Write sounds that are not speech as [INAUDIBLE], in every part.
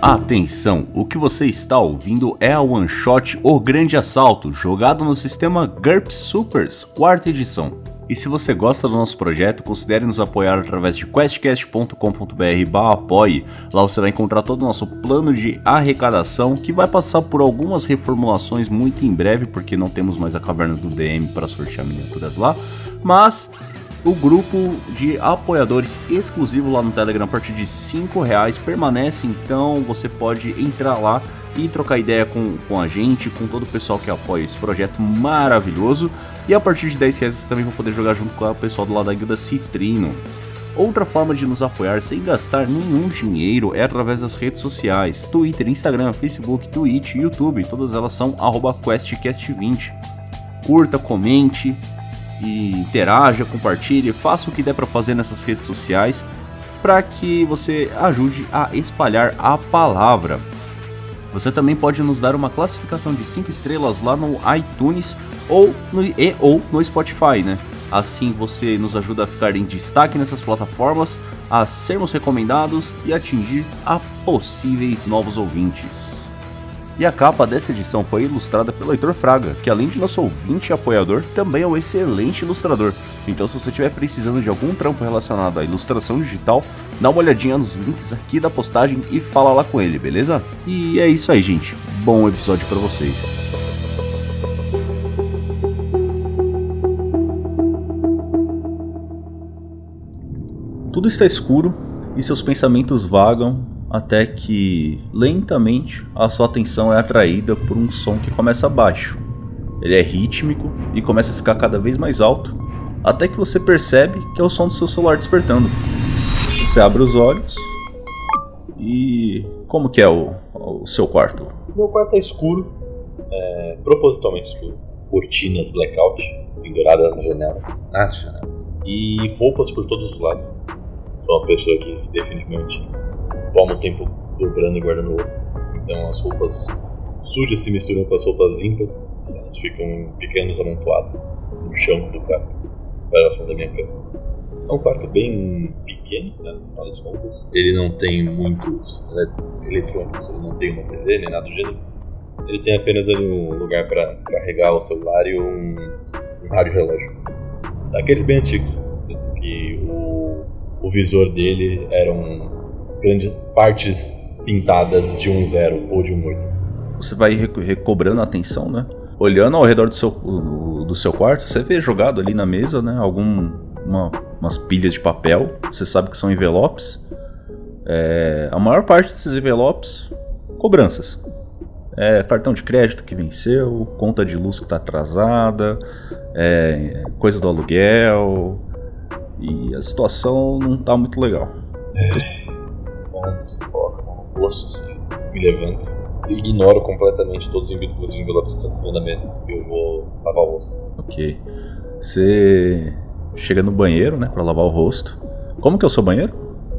Atenção, o que você está ouvindo é a One Shot O Grande Assalto, jogado no sistema GURPS Supers, quarta edição. E se você gosta do nosso projeto, considere nos apoiar através de questcast.com.br apoie. Lá você vai encontrar todo o nosso plano de arrecadação, que vai passar por algumas reformulações muito em breve, porque não temos mais a caverna do DM para sortear miniaturas lá. Mas o grupo de apoiadores exclusivo lá no Telegram a partir de 5 reais permanece, então você pode entrar lá e trocar ideia com, com a gente, com todo o pessoal que apoia esse projeto maravilhoso. E a partir de 10 reais você também vai poder jogar junto com o pessoal do lado da guilda Citrino. Outra forma de nos apoiar sem gastar nenhum dinheiro é através das redes sociais: Twitter, Instagram, Facebook, Twitch, YouTube, todas elas são QuestCast20. Curta, comente, e interaja, compartilhe, faça o que der para fazer nessas redes sociais para que você ajude a espalhar a palavra. Você também pode nos dar uma classificação de 5 estrelas lá no iTunes ou no, e, ou no Spotify, né? Assim você nos ajuda a ficar em destaque nessas plataformas, a sermos recomendados e atingir a possíveis novos ouvintes. E a capa dessa edição foi ilustrada pelo Heitor Fraga, que além de nosso ouvinte e apoiador, também é um excelente ilustrador. Então se você estiver precisando de algum trampo relacionado à ilustração digital, dá uma olhadinha nos links aqui da postagem e fala lá com ele, beleza? E é isso aí, gente. Bom episódio para vocês. Tudo está escuro e seus pensamentos vagam até que lentamente a sua atenção é atraída por um som que começa baixo. Ele é rítmico e começa a ficar cada vez mais alto, até que você percebe que é o som do seu celular despertando. Você abre os olhos e como que é o, o seu quarto? Meu quarto é escuro, é, propositalmente escuro, cortinas blackout penduradas nas janelas, nas janelas e roupas por todos os lados. Sou uma pessoa que definitivamente toma o tempo dobrando e guardando roupa. Então as roupas sujas se misturam com as roupas limpas e elas ficam pequenos amontoados no chão do quarto, próximo da minha cama. É um quarto bem pequeno, né, no final das contas. Ele não tem muitos eletrônicos, ele não tem uma TV nem nada do gênero. Ele tem apenas ali um lugar para carregar o celular e um, um rádio relógio. Daqueles bem antigos, que o, o visor dele era um grandes partes pintadas de um zero ou de um oito. Você vai recobrando a atenção, né? Olhando ao redor do seu, do seu quarto, você vê jogado ali na mesa, né? Algum, uma, umas pilhas de papel. Você sabe que são envelopes. É, a maior parte desses envelopes, cobranças. É, cartão de crédito que venceu, conta de luz que está atrasada, é, coisa do aluguel. E a situação não está muito legal. É antes, coloco a mão no bolso, assim, me levanto. E ignoro completamente todos os envelopes que estão em cima da mesa. Eu vou lavar o rosto. Ok. Você chega no banheiro, né, pra lavar o rosto. Como que é o seu banheiro?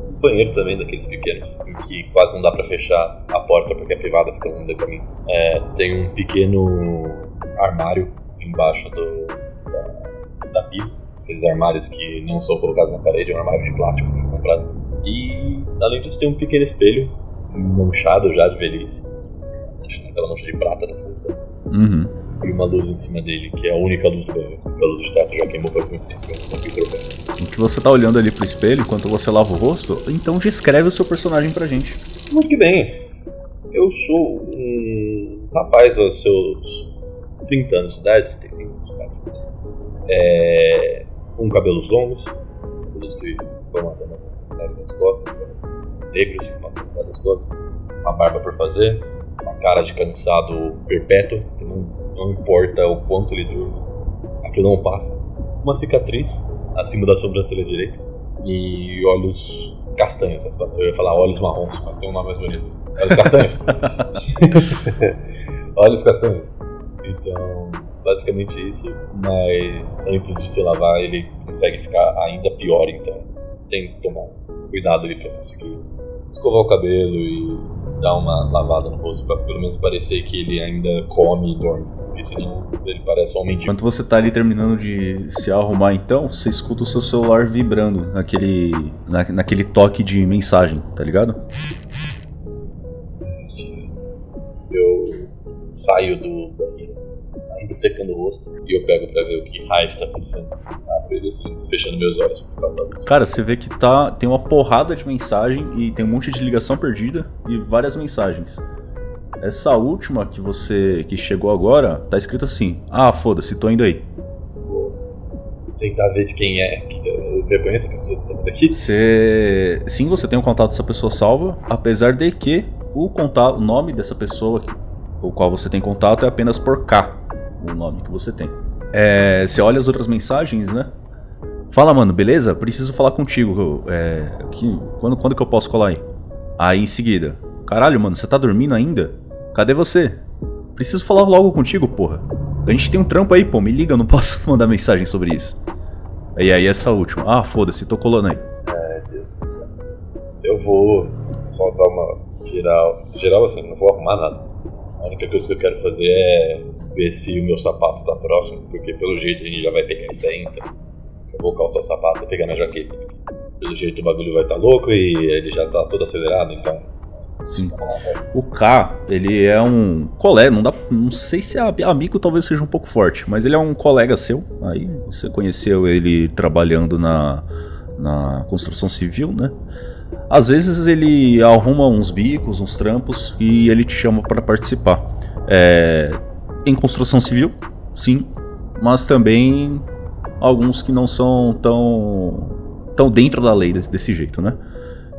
Um banheiro também, daqueles pequenos, em que quase não dá pra fechar a porta porque a privada fica longe do caminho. É, tem um pequeno armário embaixo do, da, da pia. Aqueles armários que não são colocados na parede, é um armário de plástico que foi comprado. E além disso tem um pequeno espelho manchado já de velhice. Aquela mancha de prata no fundo. Uhum. E uma luz em cima dele, que é a única luz do banheiro. A luz de teto já queimou faz muito tempo, eu não O que você tá olhando ali pro espelho enquanto você lava o rosto, então descreve o seu personagem pra gente. Muito que bem. Eu sou um rapaz aos seus 30 anos de idade, 35 anos de idade. É, com cabelos longos, cabelos que vão até atrás das costas, cabelos negros atrás das costas, uma barba por fazer, uma cara de cansado perpétuo, que não, não importa o quanto ele durma, aquilo não passa. Uma cicatriz acima da sobrancelha direita e olhos castanhos. Eu ia falar olhos marrons, mas tem um nome mais bonito. Olhos castanhos. [LAUGHS] olhos castanhos. Então, basicamente isso, mas antes de se lavar ele consegue ficar ainda pior, então tem que tomar cuidado ali pra conseguir escovar o cabelo e dar uma lavada no rosto pra pelo menos parecer que ele ainda come e dorme. Porque senão ele parece um de. Enquanto você tá ali terminando de se arrumar então, você escuta o seu celular vibrando naquele, na, naquele toque de mensagem, tá ligado? saio do banheiro, ainda secando o rosto, e eu pego pra ver o que raio está acontecendo. Ele assim, fechando meus olhos por causa da luz. Cara, você vê que tá tem uma porrada de mensagem e tem um monte de ligação perdida e várias mensagens. Essa última que você que chegou agora tá escrito assim: "Ah, foda-se, tô indo aí". Vou tentar ver de quem é. Eu reconheço a pessoa que tá por aqui. Você sim, você tem um contato dessa pessoa salva, apesar de que o contato, o nome dessa pessoa que, o qual você tem contato é apenas por K, o nome que você tem. É, você olha as outras mensagens, né? Fala, mano, beleza? Preciso falar contigo. É, que, quando, quando que eu posso colar aí? Aí em seguida, caralho, mano, você tá dormindo ainda? Cadê você? Preciso falar logo contigo, porra. A gente tem um trampo aí, pô, me liga, eu não posso [LAUGHS] mandar mensagem sobre isso. E aí essa última, ah, foda-se, tô colando aí. Meu Deus do céu. Eu vou só dar uma geral. Geral assim, não vou arrumar nada. A única coisa que eu quero fazer é ver se o meu sapato tá próximo, porque pelo jeito a gente já vai pegar isso aí, então. Eu vou calçar o sapato e pegar na jaqueta. Pelo jeito o bagulho vai estar tá louco e ele já tá todo acelerado, então. Sim. O K, ele é um colega, não dá, não sei se é amigo, talvez seja um pouco forte, mas ele é um colega seu. Aí você conheceu ele trabalhando na, na construção civil, né? Às vezes ele arruma uns bicos, uns trampos e ele te chama para participar. É, em construção civil, sim, mas também alguns que não são tão tão dentro da lei desse, desse jeito, né?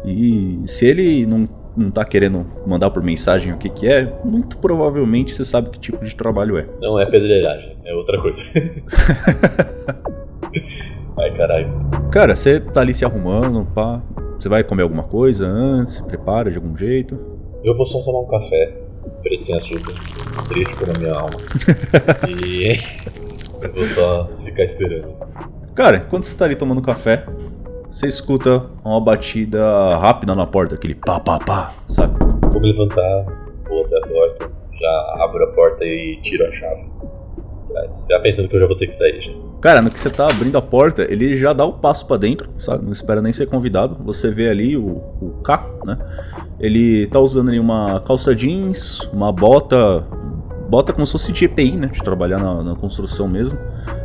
E se ele não não tá querendo mandar por mensagem o que que é, muito provavelmente você sabe que tipo de trabalho é. Não é pedreiragem, é outra coisa. [LAUGHS] Ai, caralho. Cara, você tá ali se arrumando, pá. Você vai comer alguma coisa antes, se prepara de algum jeito. Eu vou só tomar um café, preto sem açúcar, triste na minha alma. [LAUGHS] e [LAUGHS] eu vou só ficar esperando. Cara, enquanto você tá ali tomando café, você escuta uma batida rápida na porta, aquele pá pá pá, sabe? Vou me levantar, vou até a porta, já abro a porta e tiro a chave. Atrás. Já pensando que eu já vou ter que sair já. Cara, no que você tá abrindo a porta, ele já dá o passo pra dentro, sabe? Não espera nem ser convidado. Você vê ali o, o K, né? Ele tá usando ali uma calça jeans, uma bota. Bota como se fosse de EPI, né? De trabalhar na, na construção mesmo.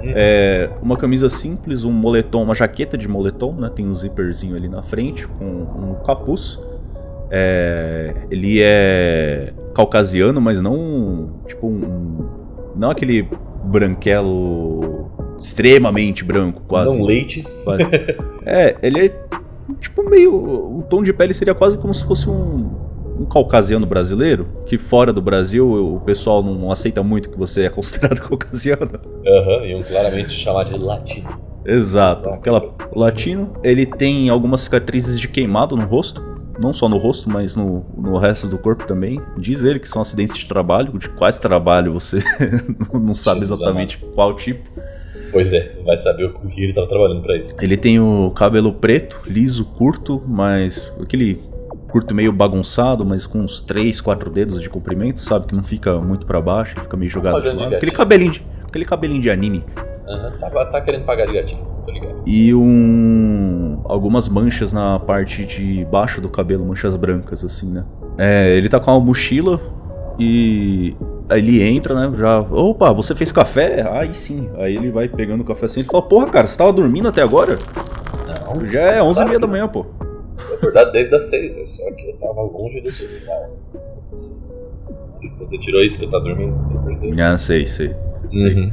É, uma camisa simples, um moletom, uma jaqueta de moletom, né? Tem um zíperzinho ali na frente, com um capuz. É, ele é caucasiano, mas não tipo um, não aquele branquelo extremamente branco, quase. Não leite. Quase. [LAUGHS] é, ele é tipo meio o tom de pele seria quase como se fosse um um caucasiano brasileiro, que fora do Brasil o pessoal não aceita muito que você é considerado [LAUGHS] caucasiano. Aham, uhum, iam claramente chamar de latino. Exato, aquela latino. Ele tem algumas cicatrizes de queimado no rosto, não só no rosto, mas no, no resto do corpo também. Diz ele que são acidentes de trabalho, de quais trabalho você [LAUGHS] não sabe exatamente qual tipo. Pois é, vai saber o que ele estava trabalhando para isso. Ele tem o cabelo preto, liso, curto, mas aquele curto meio bagunçado, mas com uns 3, 4 dedos de comprimento, sabe? Que não fica muito para baixo, fica meio jogado de lado. Aquele cabelinho de, aquele cabelinho de anime. Aham, uhum, tá, tá, querendo pagar de gatinho, tô ligado. E um. algumas manchas na parte de baixo do cabelo, manchas brancas, assim, né? É, ele tá com uma mochila e ele entra, né? Já. Opa, você fez café? Aí sim. Aí ele vai pegando o café assim e fala: Porra, cara, você tava dormindo até agora? Não. Já é 11 h 30 da manhã, pô. Na verdade, desde as 6, né? só que eu tava longe do celular. Você tirou isso que eu tava dormindo? Ah, sei, sei. Uhum.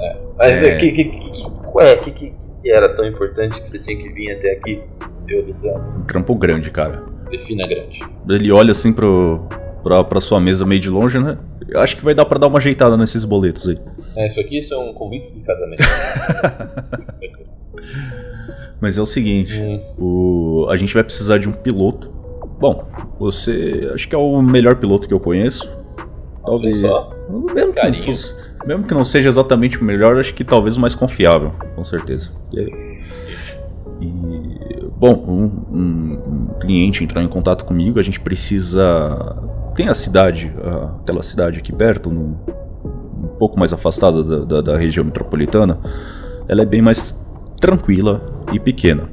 É. Mas é... que, que, que, ué, que, que, que era tão importante que você tinha que vir até aqui? Deus do céu. Um trampo grande, cara. Defina grande. Ele olha assim pro, pra, pra sua mesa meio de longe, né? Eu acho que vai dar pra dar uma ajeitada nesses boletos aí. É, isso aqui são convites de casamento. [LAUGHS] Mas é o seguinte, hum. o, a gente vai precisar de um piloto. Bom, você acho que é o melhor piloto que eu conheço. Talvez. Só. Mesmo, que não fosse, mesmo que não seja exatamente o melhor, acho que talvez o mais confiável, com certeza. E, e bom, um, um, um, cliente entrar em contato comigo, a gente precisa. Tem a cidade, aquela cidade aqui perto, no, um pouco mais afastada da, da, da região metropolitana. Ela é bem mais tranquila e pequena.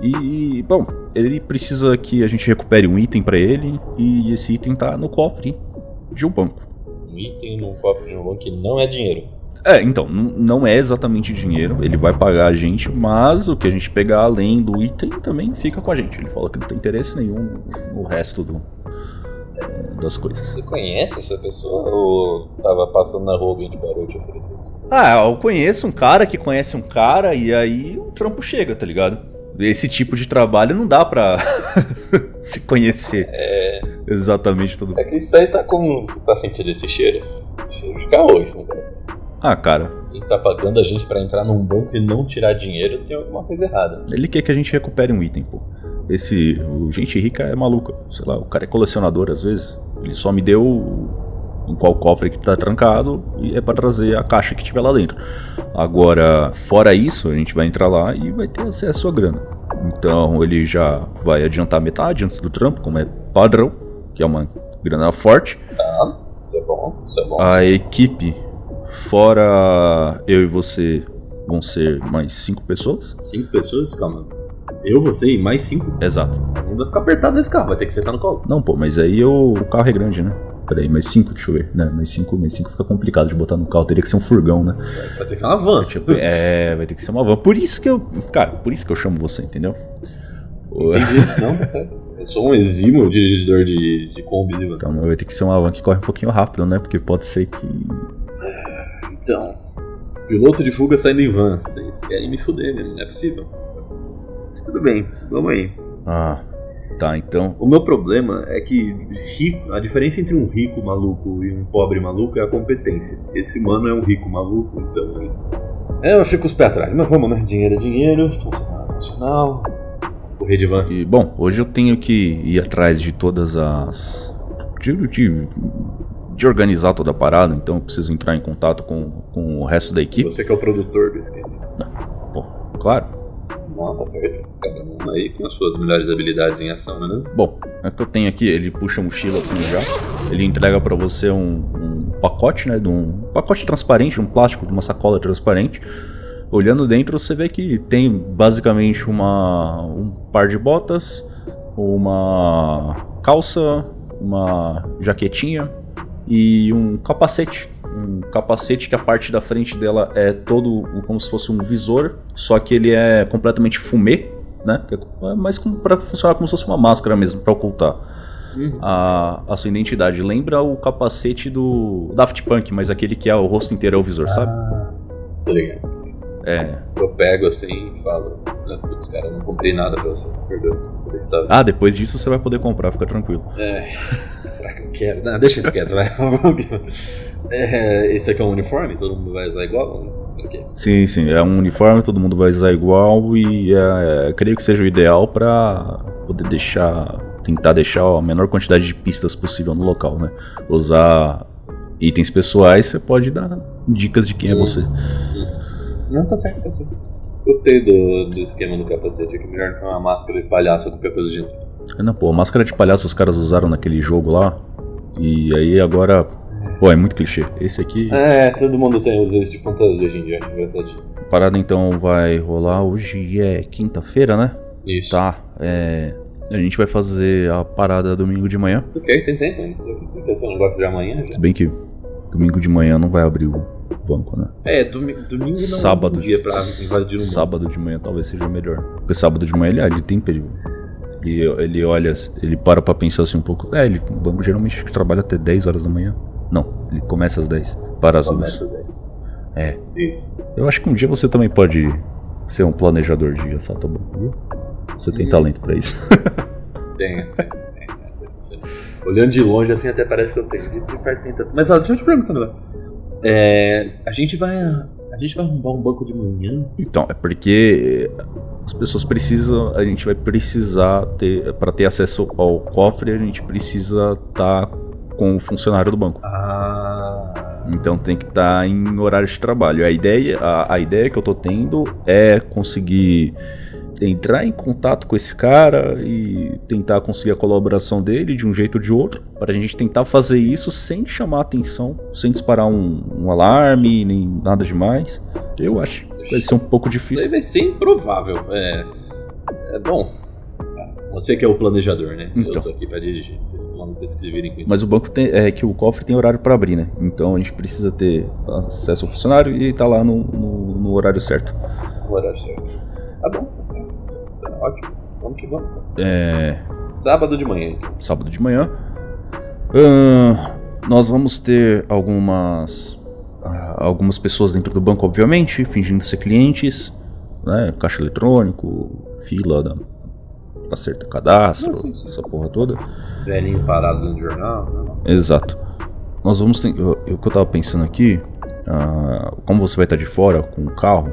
E, bom, ele precisa que a gente recupere um item para ele e esse item tá no cofre de um banco. um item num cofre de um banco que não é dinheiro. É, então, não é exatamente dinheiro, ele vai pagar a gente, mas o que a gente pegar além do item também fica com a gente. Ele fala que não tem interesse nenhum no resto do, das coisas. Você conhece essa pessoa ou tava passando na rua alguém de parou e te ofereceu isso? Ah, eu conheço um cara que conhece um cara e aí o trampo chega, tá ligado? Esse tipo de trabalho não dá pra [LAUGHS] se conhecer É, exatamente todo é que isso aí tá com. Você tá sentindo esse cheiro? Cheiro de caô esse negócio. Ah, cara, Quem tá pagando a gente pra entrar num banco e não tirar dinheiro tem alguma coisa errada. ele quer que a gente recupere um item, pô. Esse. O gente rica é maluca. Sei lá, o cara é colecionador às vezes. Ele só me deu em qual cofre que tá trancado e é pra trazer a caixa que tiver lá dentro. Agora, fora isso, a gente vai entrar lá e vai ter acesso à grana. Então ele já vai adiantar metade antes do trampo, como é padrão, que é uma grana forte. Tá? Isso é bom, isso é bom. A equipe, fora eu e você, vão ser mais cinco pessoas. Cinco pessoas? Calma. Eu, você e mais cinco? Exato. Não vai ficar apertado nesse carro, vai ter que sentar no colo. Não, pô, mas aí eu- o carro é grande, né? Peraí, mais cinco, deixa eu ver. Né, mais cinco, mais cinco fica complicado de botar no carro. Teria que ser um furgão, né? Vai ter que ser uma van. Tipo, é, vai ter que ser uma van. Por isso que eu. Cara, por isso que eu chamo você, entendeu? Entendi. Não, tá certo. Eu sou um exímio dirigidor de, de combis e van. Então vai ter que ser uma van que corre um pouquinho rápido, né? Porque pode ser que. Então, piloto de fuga saindo em van. Vocês querem me fuder mesmo, não é possível. Tudo bem, vamos aí. Ah, tá, então. O meu problema é que rico, a diferença entre um rico maluco e um pobre maluco é a competência. Esse mano é um rico maluco, então. É, eu fico os pés atrás, mas vamos, né? Dinheiro é dinheiro, funcional é funcional. Correr de van. E, bom, hoje eu tenho que ir atrás de todas as. De, de, de organizar toda a parada, então eu preciso entrar em contato com, com o resto da equipe. Você que é o produtor do esquema. Pô, claro. Tá certo. Cada um aí com as suas melhores habilidades em ação, né? Bom, é que eu tenho aqui, ele puxa a mochila assim já. Ele entrega pra você um, um pacote, né? De um pacote transparente, um plástico, de uma sacola transparente. Olhando dentro, você vê que tem basicamente uma, um par de botas, uma calça, uma jaquetinha e um capacete. Um capacete que a parte da frente dela é todo como se fosse um visor, só que ele é completamente fumê, né? É mais como para funcionar como se fosse uma máscara mesmo, para ocultar a, a sua identidade. Lembra o capacete do Daft Punk, mas aquele que é o rosto inteiro é o visor, sabe? Tá ligado? É. Eu pego assim e falo, né, putz, cara, eu não comprei nada pra você, perdão. Você está... Ah, depois disso você vai poder comprar, fica tranquilo. É, [LAUGHS] será que eu quero? Não, deixa isso quieto, vai. [LAUGHS] é, esse aqui é um uniforme? Todo mundo vai usar igual? Ok. Sim, sim, é um uniforme, todo mundo vai usar igual e é, creio que seja o ideal pra poder deixar, tentar deixar a menor quantidade de pistas possível no local, né? Usar itens pessoais, você pode dar dicas de quem é você. Não, tá certo, tá certo. Gostei do, do esquema do capacete aqui, melhor que uma máscara de palhaço ou qualquer coisa do gênero. Não, pô, a máscara de palhaço os caras usaram naquele jogo lá. E aí agora. Pô, é muito clichê. Esse aqui. É, todo mundo tem os esse de fantasia hoje em dia, é verdade. A parada então vai rolar. Hoje é quinta-feira, né? Isso. Tá. É. A gente vai fazer a parada domingo de manhã. Ok, tem tempo ainda. Eu que um negócio de amanhã já. Se bem que domingo de manhã não vai abrir o banco, né? É, domi domingo não Sábado. é um dia pra invadir um banco. Sábado de manhã talvez seja melhor. Porque sábado de manhã ele, ele tem período. Ele, ele olha, ele para pra pensar assim um pouco. É, ele, o banco geralmente trabalha até 10 horas da manhã. Não, ele começa às 10. Para as duas. Começa às 10. É. Isso. Eu acho que um dia você também pode ser um planejador de assalto ao banco, viu? Você tem Uhum. talento pra isso. [LAUGHS] Tem. Olhando de longe assim até parece que eu tenho. De de perto tem tanto. Mas ó, deixa eu te perguntar um negócio. É, a gente vai. A gente vai arrumar um banco de manhã? Então, é porque as pessoas precisam, a gente vai precisar ter, para ter acesso ao cofre, a gente precisa estar com o funcionário do banco. Ah. Então tem que estar em horário de trabalho. A ideia, a, a ideia que eu tô tendo é conseguir entrar em contato com esse cara e tentar conseguir a colaboração dele de um jeito ou de outro, para a gente tentar fazer isso sem chamar atenção, sem disparar um, um alarme, nem nada demais. Eu acho. Vai ser um pouco Isso aí difícil. vai ser improvável. É. É bom. Você que é o planejador, né? Então. Eu tô aqui pra dirigir. Vocês, vocês que se virem com isso. Mas o banco tem, é que o cofre tem horário para abrir, né? Então a gente precisa ter acesso ao funcionário e tá lá no, no, no horário certo. O horário certo. Tá bom, tá certo. Tá ótimo. Vamos que vamos. É. Sábado de manhã, então. sábado de manhã. Ahn, nós vamos ter algumas ah, algumas pessoas dentro do banco, obviamente, fingindo ser clientes, né? Caixa eletrônico, fila da acerta cadastro, Não, sim, sim. essa porra toda. Velhinho parado no jornal. né? Exato. Nós vamos ter, o que eu tava pensando aqui, ah, como você vai estar de fora com o carro,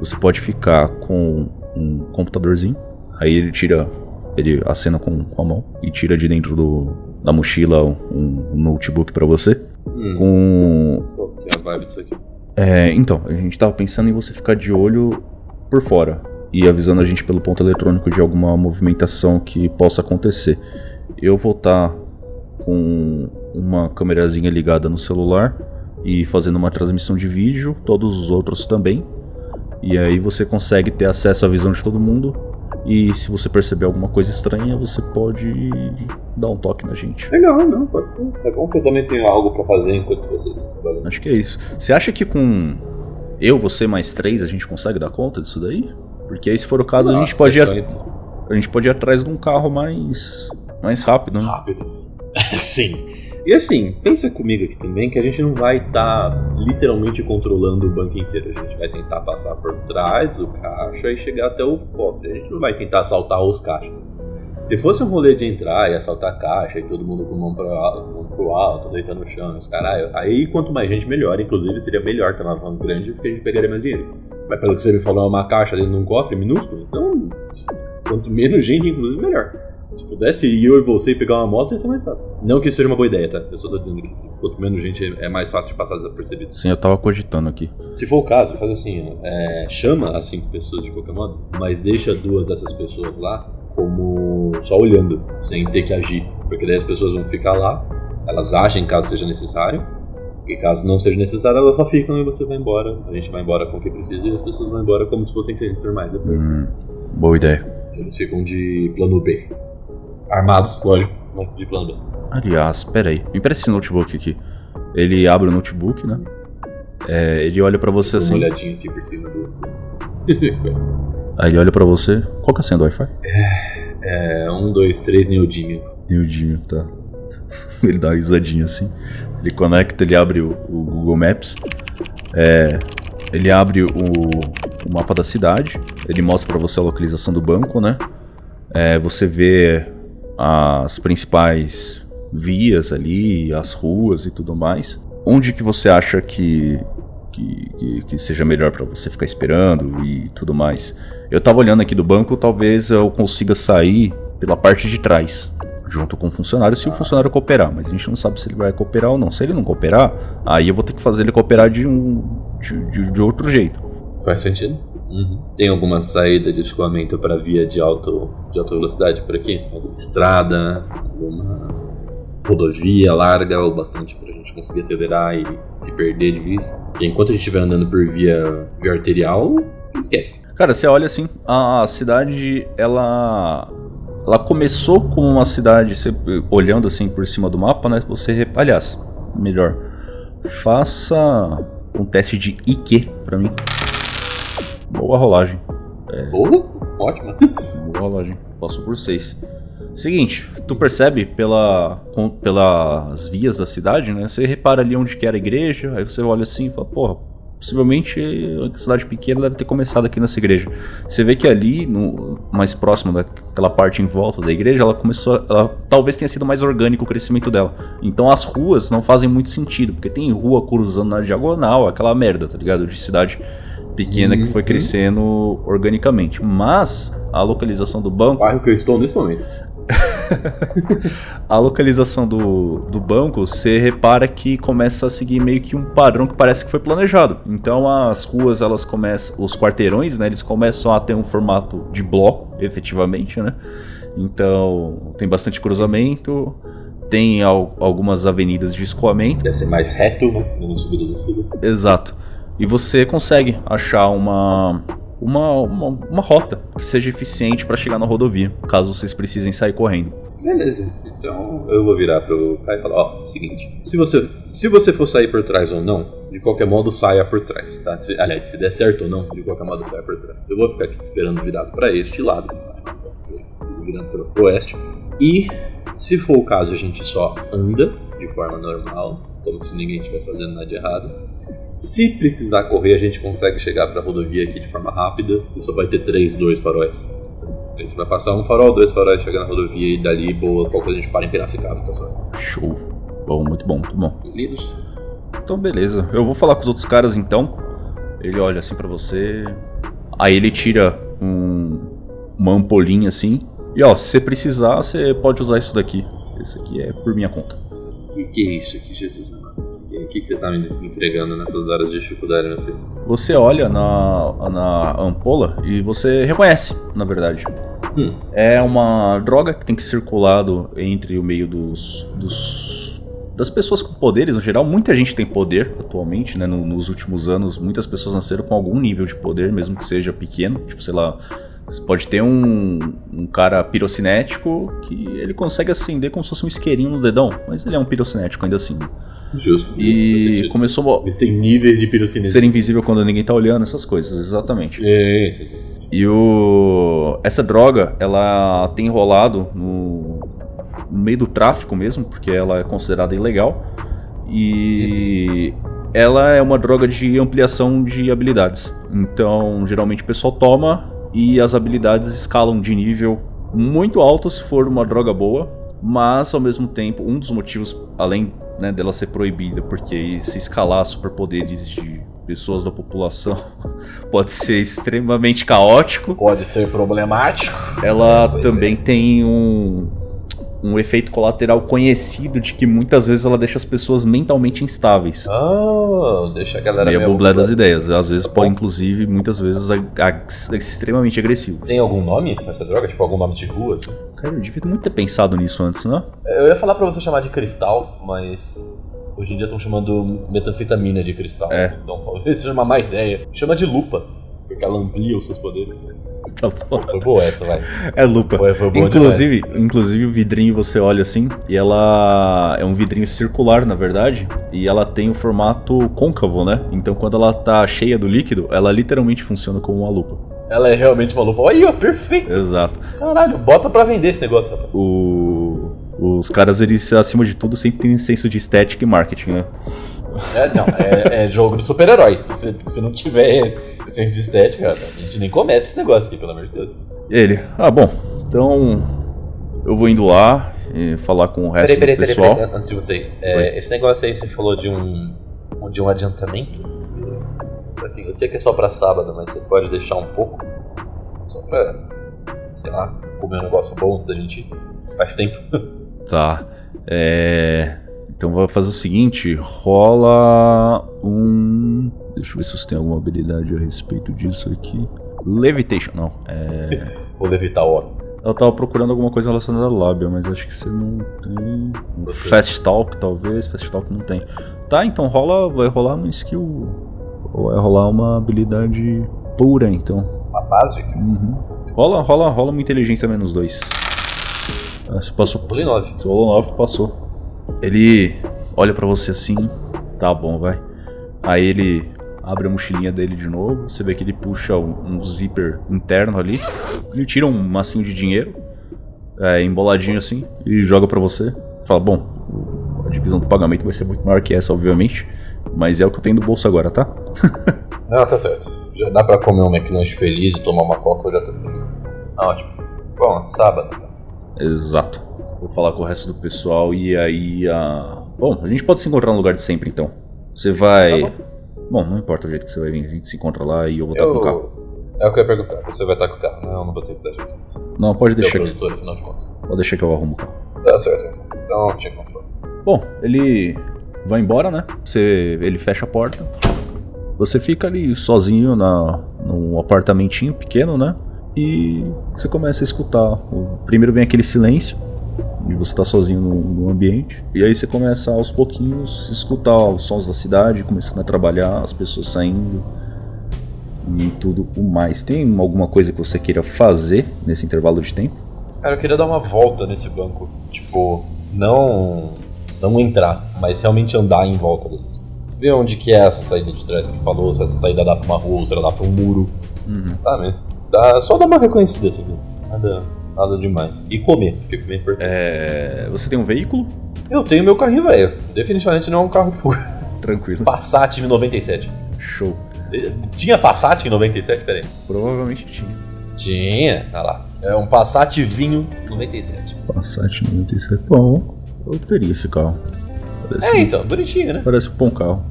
você pode ficar com um computadorzinho, aí ele tira, ele acena com, com a mão e tira de dentro do, da mochila um, um notebook pra você. Hum. Com, é a vibe disso aqui? é, então, a gente tava pensando em você ficar de olho por fora e avisando a gente pelo ponto eletrônico de alguma movimentação que possa acontecer. Eu vou estar com uma câmerazinha ligada no celular e fazendo uma transmissão de vídeo, todos os outros também. E aí você consegue ter acesso à visão de todo mundo. E se você perceber alguma coisa estranha, você pode dar um toque na gente. Legal, não, pode ser. É bom que eu também tenho algo pra fazer enquanto vocês estão trabalhando. Acho que é isso. Você acha que com eu, você mais três a gente consegue dar conta disso daí? Porque aí se for o caso a gente pode ir, a- a gente pode ir atrás de um carro mais mais rápido, né? rápido. [LAUGHS] Sim. E assim, pensa comigo aqui também que a gente não vai estar literalmente controlando o banco inteiro. A gente vai tentar passar por trás do caixa e chegar até o cofre. A gente não vai tentar assaltar os caixas. Se fosse um rolê de entrar e assaltar a caixa e todo mundo com mão, mão pro alto, deitando no chão, os caralho, aí quanto mais gente melhor. Inclusive seria melhor ter uma van grande porque a gente pegaria mais dinheiro. Mas pelo que você me falou, é uma caixa dentro de um cofre minúsculo. Então, quanto menos gente, inclusive, melhor. Se pudesse ir eu e você pegar uma moto, ia ser mais fácil. Não que isso seja uma boa ideia, tá? Eu só tô dizendo que se quanto menos gente é mais fácil de passar desapercebido. Sim, eu tava cogitando aqui. Se for o caso, faz assim, é, chama as cinco pessoas de qualquer modo, mas deixa duas dessas pessoas lá como só olhando, sem ter que agir. Porque daí as pessoas vão ficar lá, elas agem caso seja necessário, e caso não seja necessário, elas só ficam e você vai embora. A gente vai embora com o que precisa e as pessoas vão embora como se fossem clientes normais depois. Hum, boa ideia. Eles ficam de plano B. Armados, lógico, mas de plano B. Aliás, pera aí. Me empresta esse notebook aqui. Ele abre o notebook, né? É, ele olha pra você Uma assim. olhadinha assim por cima do. [LAUGHS] Aí ele olha pra você. Qual que é a senha do Wi-Fi? é, um, dois, três, Neodinho. Neudinho, tá. [LAUGHS] Ele dá uma risadinha assim. Ele conecta, ele abre o, o Google Maps. É, ele abre o, o mapa da cidade. Ele mostra pra você a localização do banco, né? É, você vê as principais vias ali, as ruas e tudo mais. Onde que você acha que que, que, seja melhor pra você ficar esperando e tudo mais? Eu tava olhando aqui do banco, talvez eu consiga sair pela parte de trás junto com o funcionário, se o funcionário cooperar, mas a gente não sabe se ele vai cooperar ou não. Se ele não cooperar, aí eu vou ter que fazer ele cooperar de um de, de- de outro jeito. Faz sentido? Uhum. Tem alguma saída de escoamento para via de, alto, de alta velocidade por aqui? Alguma estrada? Alguma rodovia larga ou bastante para a gente conseguir acelerar e se perder de vista? Porque enquanto a gente estiver andando por via, via arterial, esquece. Cara, você olha assim, a cidade ela ela começou como uma cidade, você, olhando assim por cima do mapa, né? Você, rep- aliás, melhor, faça um teste de IQ pra mim. Boa rolagem. Boa, ótima. Boa rolagem. Passou por 6. Seguinte, tu percebe pela, com- pelas vias da cidade, né? Você repara ali onde que era a igreja, aí você olha assim e fala, porra, possivelmente a cidade pequena deve ter começado aqui nessa igreja. Você vê que ali, no, mais próximo daquela parte em volta da igreja, ela começou. Ela, talvez tenha sido mais orgânico o crescimento dela. Então as ruas não fazem muito sentido, porque tem rua cruzando na diagonal, aquela merda, tá ligado? De cidade pequena que foi Uhum. crescendo organicamente. Mas a localização do O banco bairro que eu estou nesse momento. [LAUGHS] a localização do, do banco, você repara que começa a seguir meio que um padrão que parece que foi planejado. Então as ruas, elas começam, os quarteirões, né, eles começam a ter um formato de bloco, efetivamente, né? Então tem bastante cruzamento, tem al- algumas avenidas de escoamento. Deve ser mais reto, né? Não subida e descida. Exato. E você consegue achar uma uma, uma, uma rota que seja eficiente para chegar na rodovia, caso vocês precisem sair correndo. Beleza. Então eu vou virar pro Kai e falar, ó, seguinte, se você, se você for sair por trás ou não, de qualquer modo saia por trás, tá? Se, aliás, se der certo ou não, de qualquer modo saia por trás. Eu vou ficar aqui te esperando virado para este lado, virando pro oeste. E se for o caso, a gente só anda de forma normal, como se ninguém estivesse fazendo nada de errado. Se precisar correr, a gente consegue chegar para a rodovia aqui de forma rápida e só vai ter três, dois faróis. A gente vai passar um farol, dois faróis, chegar na rodovia e dali, boa, qualquer coisa a gente para em Piracicaba, tá só. Show. Bom, muito bom, muito bom. Lidos? Então, beleza. Eu vou falar com os outros caras então. Ele olha assim pra você. Aí ele tira um, uma ampolinha assim. E ó, se você precisar, você pode usar isso daqui. Esse aqui é por minha conta. Que que é isso aqui, Jesus amado? O que, que você tá me entregando nessas horas de dificuldade, meu filho? Você olha na, na ampola e você reconhece, na verdade. Hum. É uma droga que tem que circulado entre o meio dos, dos das pessoas com poderes no geral. Muita gente tem poder atualmente, né? No- nos últimos anos, muitas pessoas nasceram com algum nível de poder, mesmo que seja pequeno. Tipo, sei lá, você pode ter um, um cara pirocinético que ele consegue acender como se fosse um isqueirinho no dedão, mas ele é um pirocinético ainda assim. Justo. E começou Eles têm níveis de a pirocinesia. ser invisível quando ninguém tá olhando, essas coisas, exatamente. É, isso, isso. E o essa droga, ela tem enrolado no, no meio do tráfico mesmo, porque ela é considerada ilegal. E ela é uma droga de ampliação de habilidades. Então, geralmente o pessoal toma e as habilidades escalam de nível muito alto se for uma droga boa, mas ao mesmo tempo, um dos motivos além né, dela ser proibida, porque se escalar superpoderes de pessoas da população [LAUGHS] pode ser extremamente caótico. Pode ser problemático. Ela Pois também tem um, um efeito colateral conhecido de que muitas vezes ela deixa as pessoas mentalmente instáveis. Ah, deixa a galera meio bublé das ideias. Às vezes pode, inclusive, muitas vezes, extremamente agressivo. Tem algum nome essa droga? Tipo, algum nome de rua? Assim? Cara, eu devia muito ter pensado nisso antes, né? Eu ia falar pra você chamar de cristal, mas hoje em dia estão chamando metanfetamina de cristal. É. Então talvez [LAUGHS] seja uma má ideia. Chama de lupa, porque ela amplia os seus poderes. Tá bom. Foi boa essa, vai. É lupa. Foi, foi boa Inclusive, inclusive o vidrinho você olha assim e ela é um vidrinho circular, na verdade, e ela tem o formato côncavo, né? Então quando ela tá cheia do líquido, ela literalmente funciona como uma lupa. Ela é realmente uma lupa. Olha, ó, perfeito. Exato. Caralho, bota pra vender esse negócio, rapaz. O os caras eles acima de tudo sempre têm senso de estética e marketing, né? É, não, é, é jogo do super-herói. Se, se não tiver senso de estética, a gente nem começa esse negócio aqui, pelo amor de Deus. Ele, ah bom, então eu vou indo lá e falar com o resto Peraí, peraí, do peraí, pessoal. peraí, antes de você. É, esse negócio aí você falou de um, de um adiantamento? Você- Assim, eu sei que é só pra sábado, mas você pode deixar um pouco? Só pra, sei lá, comer um negócio bom antes da gente. Faz tempo. [LAUGHS] Tá. É... Então vou fazer o seguinte: rola um. Deixa eu ver se você tem alguma habilidade a respeito disso aqui. Levitation, não. É... [LAUGHS] Vou levitar o homem. Eu tava procurando alguma coisa relacionada à lábia, mas acho que você não tem. Um Você- Fast Talk, talvez. Fast Talk não tem. Tá, então rola. Vai rolar uma skill. Ou vai rolar uma habilidade pura, então. Uma básica? Uhum. Rola, rola, rola uma inteligência menos dois. Ah, Você passou Pulei 9. você rolou 9, passou. Ele olha pra você assim, tá bom, vai. Aí ele abre a mochilinha dele de novo, você vê que ele puxa um, um zíper interno ali, ele tira um massinho de dinheiro, é, emboladinho assim, e joga pra você. Fala, bom, a divisão do pagamento vai ser muito maior que essa, obviamente, mas é o que eu tenho no bolso agora, tá? Não, [LAUGHS] tá certo. Já dá pra comer um McLanche feliz e tomar uma coca, eu já tô feliz. Tá ótimo. Bom, sábado. Exato. Vou falar com o resto do pessoal e aí a. Bom, a gente pode se encontrar no lugar de sempre então. Você vai. Tá bom, não importa o jeito que você vai vir, a gente se encontra lá e eu vou estar com o carro. É o que eu ia perguntar. Você vai estar com o carro? Não, eu não vou ter que dar jeito. Não, pode o deixar, que, produtor, afinal de contas. pode deixar que eu arrumo o carro. Tá certo. Então, tinha controle. Bom, ele vai embora, né? Você, ele fecha a porta. Você fica ali sozinho na, num apartamentinho pequeno, né? E você começa a escutar. O- Primeiro vem aquele silêncio, de você estar sozinho no, no ambiente. E aí você começa aos pouquinhos escutar os sons da cidade, começando a trabalhar, as pessoas saindo. e tudo o mais. Tem alguma coisa que você queira fazer nesse intervalo de tempo? Cara, eu queria dar uma volta nesse banco. Tipo, não não entrar, mas realmente andar em volta deles. Ver onde que é essa saída de trás que ele falou, se essa saída dá pra uma rua se ela dá pra um muro. Uhum. Tá, né? Dá, só dar uma reconhecida assim mesmo. Nada, nada demais. E comer, porque comer é importante. É, você tem um veículo? Eu tenho meu carrinho velho. Definitivamente não é um carro de fuga. Tranquilo. Passat 97. Show. Tinha Passat em 97? Peraí. Provavelmente tinha. Tinha, olha lá. É um Passat vinho 97. Passat 97. Bom, eu teria esse carro. Parece É, um- então, bonitinho, né? Parece um bom carro.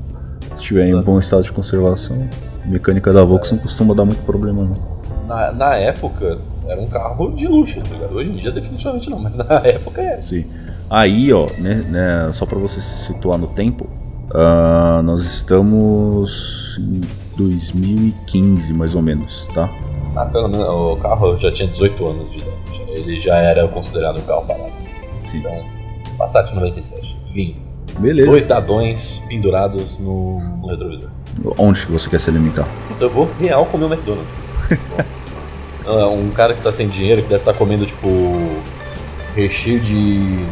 Se estiver em bom estado de conservação, mecânica da Volks não costuma dar muito problema, não. Na, na época, era um carro de luxo, tá ligado? Hoje em dia, definitivamente não, mas [LAUGHS] na época é. Sim. Aí, ó, né, né, só pra você se situar no tempo, ah, nós estamos em 2015, mais ou menos, tá? Ah, pelo menos o carro já tinha 18 anos de idade. Ele já era considerado um carro barato. Sim. Então, Passat 97. Vinho. Beleza. Dois dadões pendurados no, no retrovisor. Onde que você quer se alimentar? Então eu vou real comer o McDonald's. [LAUGHS] Ah, um cara que tá sem dinheiro, que deve estar comendo, tipo, recheio de,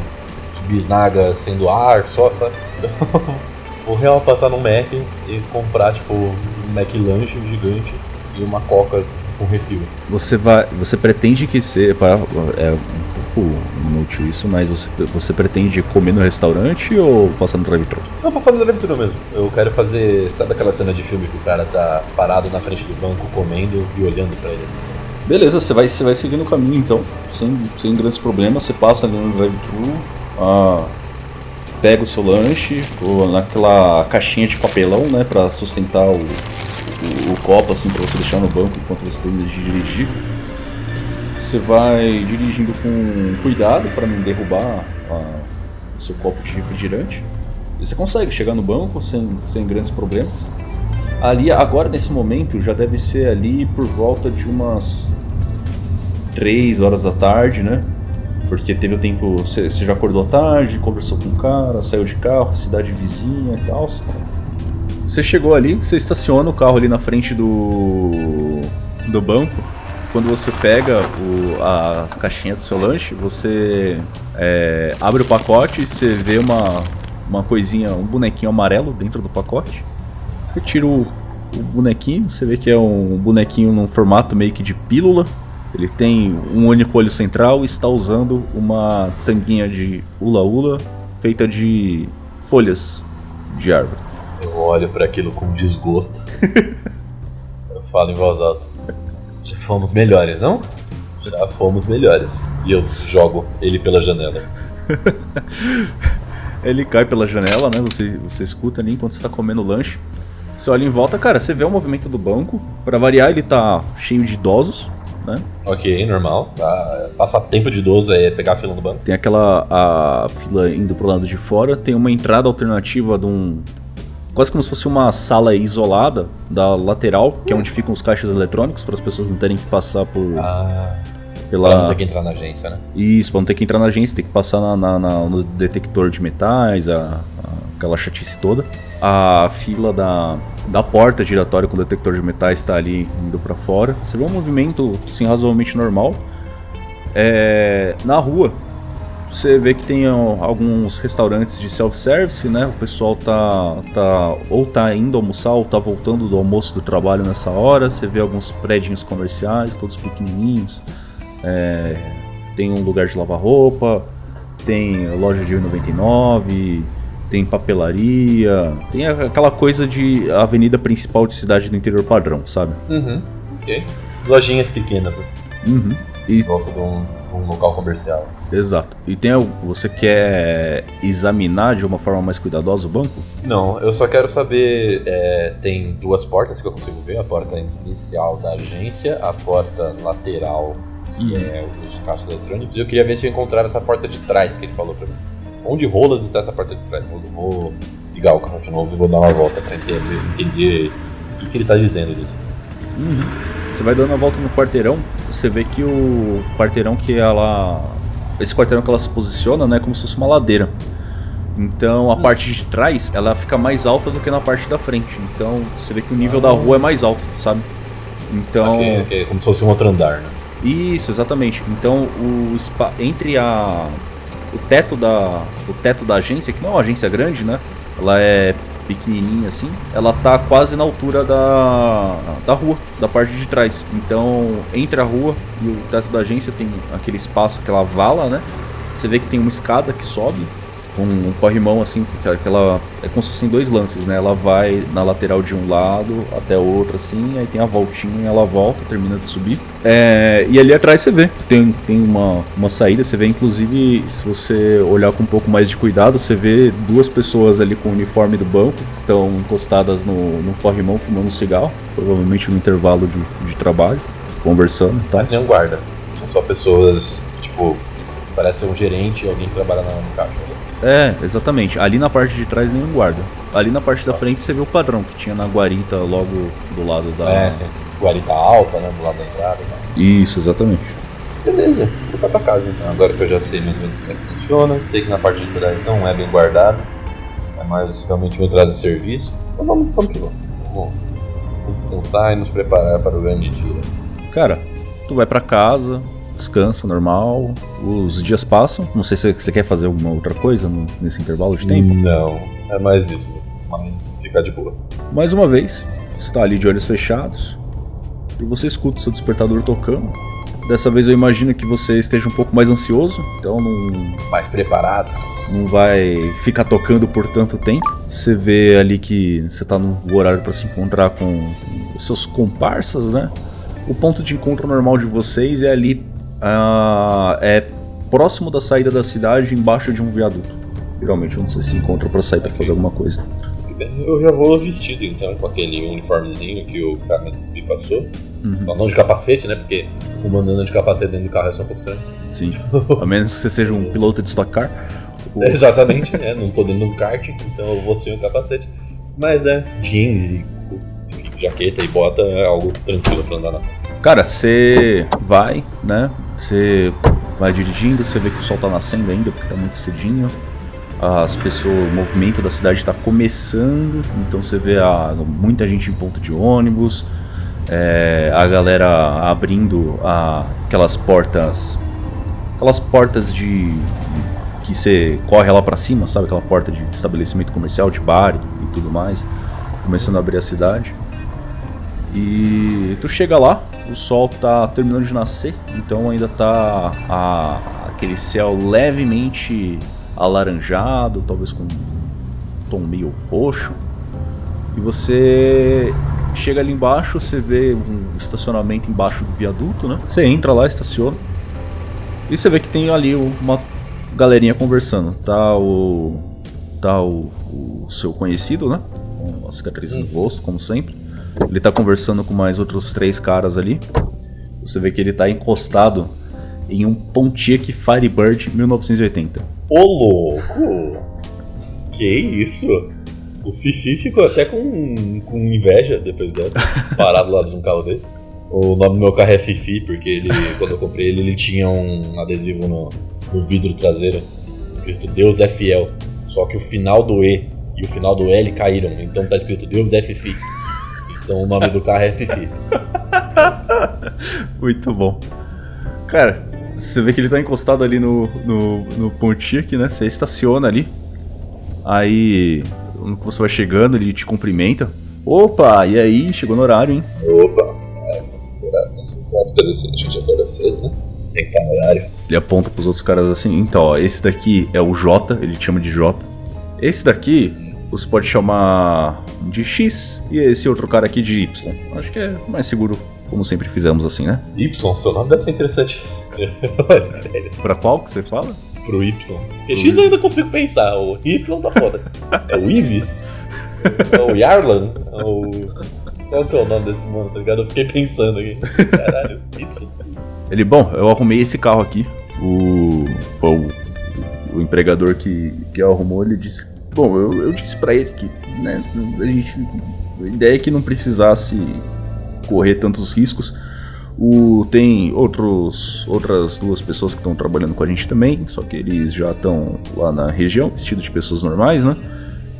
bisnaga sendo ar só, sabe? Então, [LAUGHS] vou real passar no Mac e comprar, tipo, um Mac lanche gigante e uma coca com refil. Você vai, você pretende que ser, para- é um pouco inútil isso, mas você, você pretende comer no restaurante ou passar no drive-thru? Não, passar no drive-thru mesmo. Eu quero fazer, sabe aquela cena de filme que o cara tá parado na frente do banco comendo e olhando pra ele? Beleza, você vai, você vai seguindo o caminho então, sem, sem grandes problemas. Você passa ali no drive-thru, ah, pega o seu lanche, ou naquela caixinha de papelão, né, pra sustentar o, o, o copo, assim, pra você deixar no banco enquanto você termina de dirigir. Você vai dirigindo com cuidado para não derrubar o seu copo de refrigerante. E você consegue chegar no banco sem, sem grandes problemas. Ali, agora nesse momento, já deve ser ali por volta de umas 3 horas da tarde, né? Porque teve o tempo. Você já acordou tarde, conversou com o cara, saiu de carro, cidade vizinha e tal. Você chegou ali, você estaciona o carro ali na frente do. do banco. Quando você pega o- a caixinha do seu lanche, você é, abre o pacote, você vê uma, uma coisinha, um bonequinho amarelo dentro do pacote. Você tira o, o bonequinho, você vê que é um bonequinho num formato meio que de pílula. Ele tem um único olho central e está usando uma tanguinha de ula-ula feita de folhas de árvore. Eu olho pra aquilo com desgosto. [LAUGHS] eu falo em voz alta. Já fomos melhores, não? Já fomos melhores. E eu jogo ele pela janela. [LAUGHS] Ele cai pela janela, né? Você, você escuta ali enquanto está comendo lanche. Você olha em volta, cara, você vê o movimento do banco. Para variar, ele tá cheio de idosos, né? Ok, normal. Ah, passar tempo de idoso é pegar a fila no banco. Tem aquela a fila indo pro lado de fora, tem uma entrada alternativa de um quase como se fosse uma sala isolada da lateral, que é onde ficam os caixas eletrônicos para as pessoas não terem que passar por Ah, pela pra não ter que entrar na agência, né? isso, pra não ter que entrar na agência, tem que passar na, na- na- no detector de metais, a, a- aquela chatice toda. A fila da, da porta giratória com o detector de metais está ali indo para fora. Você vê um movimento assim, razoavelmente normal. É, na rua, você vê que tem alguns restaurantes de self-service, né? O pessoal tá, tá ou tá indo almoçar ou tá voltando do almoço do trabalho nessa hora. Você vê alguns prédios comerciais, todos pequenininhos. É, tem um lugar de lavar roupa, tem loja de 1,99, tem papelaria, tem aquela coisa de avenida principal de cidade do interior padrão, sabe? Uhum. Ok. Lojinhas pequenas, né? Uhum. E volta de um, um local comercial. exato. E tem você quer examinar de uma forma mais cuidadosa o banco? Não, eu só quero saber. é, tem duas portas que eu consigo ver: a porta inicial da agência, a porta lateral, que Uhum. é os caixas eletrônicos. E eu queria ver se eu encontrava essa porta de trás que ele falou pra mim. Onde rolas está essa porta de trás? Vou, vou ligar o carro de novo e vou dar uma volta pra entender, entender o que, que ele tá dizendo disso. Você vai dando a volta no quarteirão, você vê que o quarteirão que ela. Esse quarteirão que ela se posiciona, né, é como se fosse uma ladeira. Então a parte de trás ela fica mais alta do que na parte da frente. Então você vê que o nível da rua é mais alto, sabe? Então. Okay, okay. Como se fosse um outro andar, né? Isso, exatamente. Então o entre a o teto da o teto da agência, que não é uma agência grande, né? Ela é pequenininha assim, ela tá quase na altura da, da rua, da parte de trás. Então, entre a rua e o teto da agência tem aquele espaço, aquela vala, né? Você vê que tem uma escada que sobe com um corrimão assim, que ela é como se fossem dois lances, né? Ela vai na lateral de um lado até outro assim, aí tem a voltinha, ela volta, termina de subir. É, e ali atrás você vê, tem, tem uma, uma saída, você vê inclusive, se você olhar com um pouco mais de cuidado, você vê duas pessoas ali com o uniforme do banco, estão encostadas no, no corrimão fumando um cigarro, provavelmente no intervalo de, de trabalho, conversando. Tá? Mas nenhum guarda, são só pessoas, tipo, parece ser um gerente, alguém que trabalha no caixa. É, exatamente. Ali na parte de trás nenhum guarda. Ali na parte da frente você vê o padrão que tinha na guarita logo do lado da. É, sim. Guarita alta, né? Do lado da entrada. Né? Isso, exatamente. Beleza, vou pra casa então. Agora que eu já sei mais ou menos como é que funciona, sei que na parte de trás não é bem guardado, é mais realmente uma entrada de serviço. Então vamos, vamos que vamos. Vamos, vamos descansar e nos preparar para o grande dia. Cara, tu vai para casa, descansa normal, os dias passam. Não sei se você quer fazer alguma outra coisa nesse intervalo de tempo. Não, é mais isso, mas ficar de boa. Mais uma vez, você está ali de olhos fechados e você escuta o seu despertador tocando. Dessa vez eu imagino que você esteja um pouco mais ansioso, então não. Mais preparado. Não vai ficar tocando por tanto tempo. Você vê ali que você está no horário para se encontrar com os seus comparsas, né? O ponto de encontro normal de vocês é ali uh, é próximo da saída da cidade, embaixo de um viaduto. Geralmente onde você se encontra para sair para fazer alguma coisa. Eu já vou vestido então com aquele uniformezinho que o cara me passou. Uhum. Só não de capacete, né? Porque o mandando de capacete dentro do carro é só um pouco estranho. Sim. a menos que você seja um piloto de Stock Car. Ou... [LAUGHS] Exatamente, né? Não tô dentro de um kart, então eu vou sem um capacete. Mas é, jeans e jaqueta e bota é algo tranquilo pra andar na rua. Cara, você vai, né? Você vai dirigindo, você vê que o sol tá nascendo ainda, porque tá muito cedinho. As pessoas, o movimento da cidade está começando, então você vê a, muita gente em ponto de ônibus, é, a galera abrindo a, aquelas portas, aquelas portas de que você corre lá para cima, sabe aquela porta de estabelecimento comercial, de bar e, e tudo mais, começando a abrir a cidade. E tu chega lá, o sol tá terminando de nascer, então ainda tá a, aquele céu levemente alaranjado, talvez com um tom meio roxo. E você chega ali embaixo, você vê um estacionamento embaixo do viaduto, né? Você entra lá, estaciona. E você vê que tem ali uma galerinha conversando. Tá o. Tá o, o seu conhecido, né? Com as cicatrizes no rosto, como sempre. Ele tá conversando com mais outros três caras ali. Você vê que ele tá encostado em um Pontiac Firebird 1980. Ô louco! Que isso? O Fifi ficou até com, com inveja depois dessa, [LAUGHS] parado lá de um carro desse. O nome do meu carro é Fifi, porque ele, [LAUGHS] quando eu comprei ele, ele tinha um adesivo no, no vidro traseiro escrito Deus é fiel. Só que o final do E e o final do L caíram, então tá escrito Deus é Fifi. Então o nome do carro é Fifi. [LAUGHS] Muito bom. Cara, você vê que ele tá encostado ali no, no, no Pontiac, né? Você estaciona ali. Aí, quando você vai chegando, ele te cumprimenta. Opa, e aí? Chegou no horário, hein? Opa, é, a gente acorda cedo, né? Tem que estar no horário. Ele aponta pros outros caras assim, então, ó, esse daqui é o J, ele te chama de J. Esse daqui você pode chamar de X e esse outro cara aqui de Y. Acho que é mais seguro, como sempre fizemos assim, né? Y, seu nome deve ser interessante. [LAUGHS] pra qual que você fala? Pro Y. Porque X eu ainda consigo pensar, o Y tá foda. É o Ives? É o Yarlan? É o... Qual que é o nome desse mano, tá ligado? Eu fiquei pensando aqui. Caralho, Y. Ele, bom, eu arrumei esse carro aqui. O. Foi o, o empregador que, que arrumou, ele disse Bom, eu, eu disse para ele que né, a, gente, a ideia é que não precisasse correr tantos riscos. O, tem outros, outras duas pessoas que estão trabalhando com a gente também, só que eles já estão lá na região, vestidos de pessoas normais, né?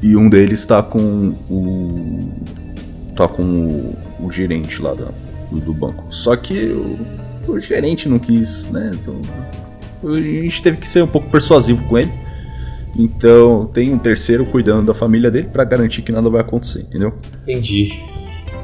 E um deles está com o. tá com o, o gerente lá da, do, do banco. Só que o, o, gerente não quis, né? Então, a gente teve que ser um pouco persuasivo com ele. Então tem um terceiro cuidando da família dele para garantir que nada vai acontecer, entendeu? Entendi.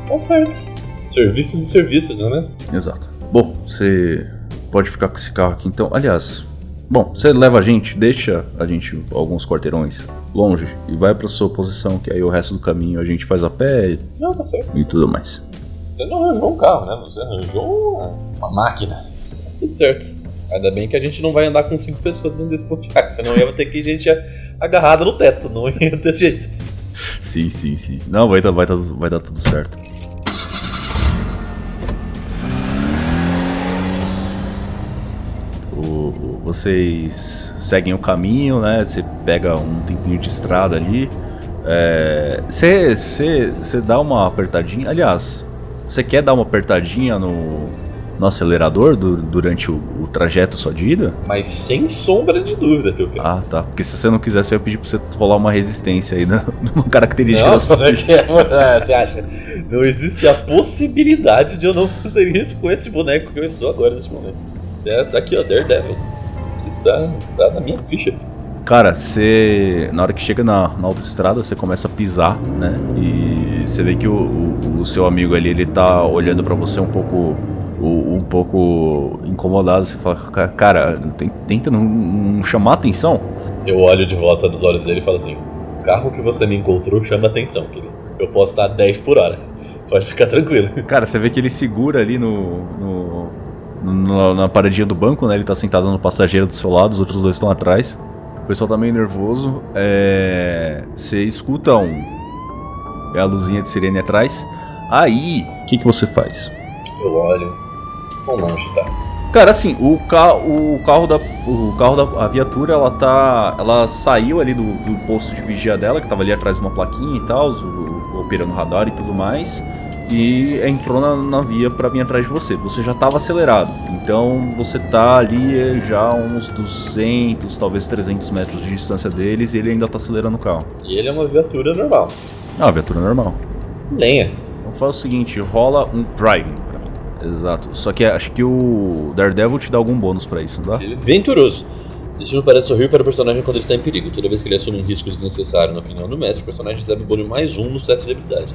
Tá certo. Serviços e serviços, não é mesmo? Exato. Bom, você pode ficar com esse carro aqui então. Aliás, bom, você leva a gente, deixa a gente alguns quarteirões longe e vai para sua posição, que aí o resto do caminho a gente faz a pé não, tá certo, e tudo mais. Você não arranjou um carro, né? Você arranjou uma, uma máquina. Mas tudo certo. Ainda bem que a gente não vai andar com cinco pessoas dentro desse Pontiac, senão ia ter que gente agarrada no teto, não ia ter jeito. Sim, sim, sim. Não, vai vai vai dar tudo certo. O, vocês seguem o caminho, né? Você pega um tempinho de estrada ali. Você é, dá uma apertadinha. Aliás, você quer dar uma apertadinha no, no acelerador do, durante o, o, trajeto só de ida? Mas sem sombra de dúvida que eu quero. Ah, tá. Porque se você não quisesse, eu ia pedir pra você rolar uma resistência aí, [LAUGHS] né? uma característica não, da sua vida. É, você acha? Não existe a possibilidade de eu não fazer isso com esse boneco que eu estou agora nesse momento. É, tá aqui, ó, Daredevil. Isso tá, tá na minha ficha. Cara, você. Na hora que chega na, na autoestrada, você começa a pisar, né? E você vê que o, o, o seu amigo ali, ele tá olhando para você um pouco um pouco incomodado. Você fala, cara, tenta não, não chamar atenção. Eu olho de volta nos olhos dele e falo assim: o carro que você me encontrou chama atenção, querido. Eu posso estar a 10 por hora. Pode ficar tranquilo. [LAUGHS] Cara, você vê que ele segura ali no, no, no, na paradinha do banco, né? Ele tá sentado no passageiro do seu lado, os outros dois estão atrás. O pessoal tá meio nervoso. É... Você escuta um. É a luzinha de sirene atrás. Aí, o que, que você faz? Eu olho, Quão longe tá? Cara, assim, o, ca o carro da o carro da a viatura, ela tá, ela saiu ali do, do posto de vigia dela, que tava ali atrás de uma plaquinha e tal, operando radar e tudo mais, e entrou na, na via para vir atrás de você. Você já tava acelerado, então você tá ali já uns 200, talvez 300 metros de distância deles e ele ainda tá acelerando o carro. E ele é uma viatura normal. Ah, viatura normal. Lenha. Então faz o seguinte, rola um driving Exato. Só que acho que o Daredevil te dá algum bônus pra isso, não dá? Venturoso. Destino parece sorrir para o personagem quando ele está em perigo. Toda vez que ele assume um risco desnecessário na opinião do mestre, o personagem recebe bônus mais um nos testes de habilidade.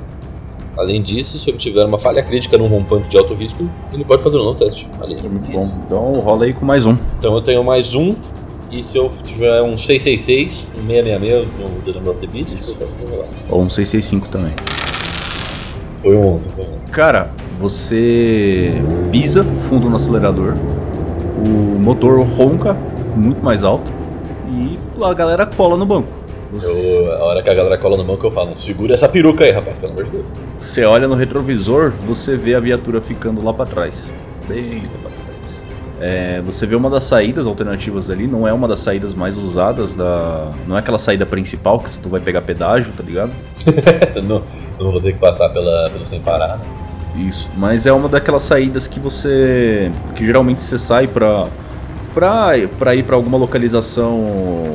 Além disso, se ele tiver uma falha crítica num rompante de alto risco, ele pode fazer um novo teste. Ali. É muito bom. Então rola aí com mais um. Então eu tenho mais um. E se eu tiver um 666, um 666 no The Number of the Beast, eu posso rolar. Ou um 665 também. Foi um 11, foi um 11. Cara, você pisa fundo no acelerador, o motor ronca muito mais alto e a galera cola no banco. Você... Eu, a hora que a galera cola no banco, eu falo: segura essa peruca aí, rapaz, pelo amor de Deus. Você olha no retrovisor, você vê a viatura ficando lá para trás. Bem lá pra trás. É, você vê uma das saídas alternativas ali, não é uma das saídas mais usadas da. Não é aquela saída principal que tu vai pegar pedágio, tá ligado? [LAUGHS] não, não vou ter que passar pela, pelo sem parar. Né? Isso, mas é uma daquelas saídas que você. que geralmente você sai pra. pra, pra ir pra alguma localização,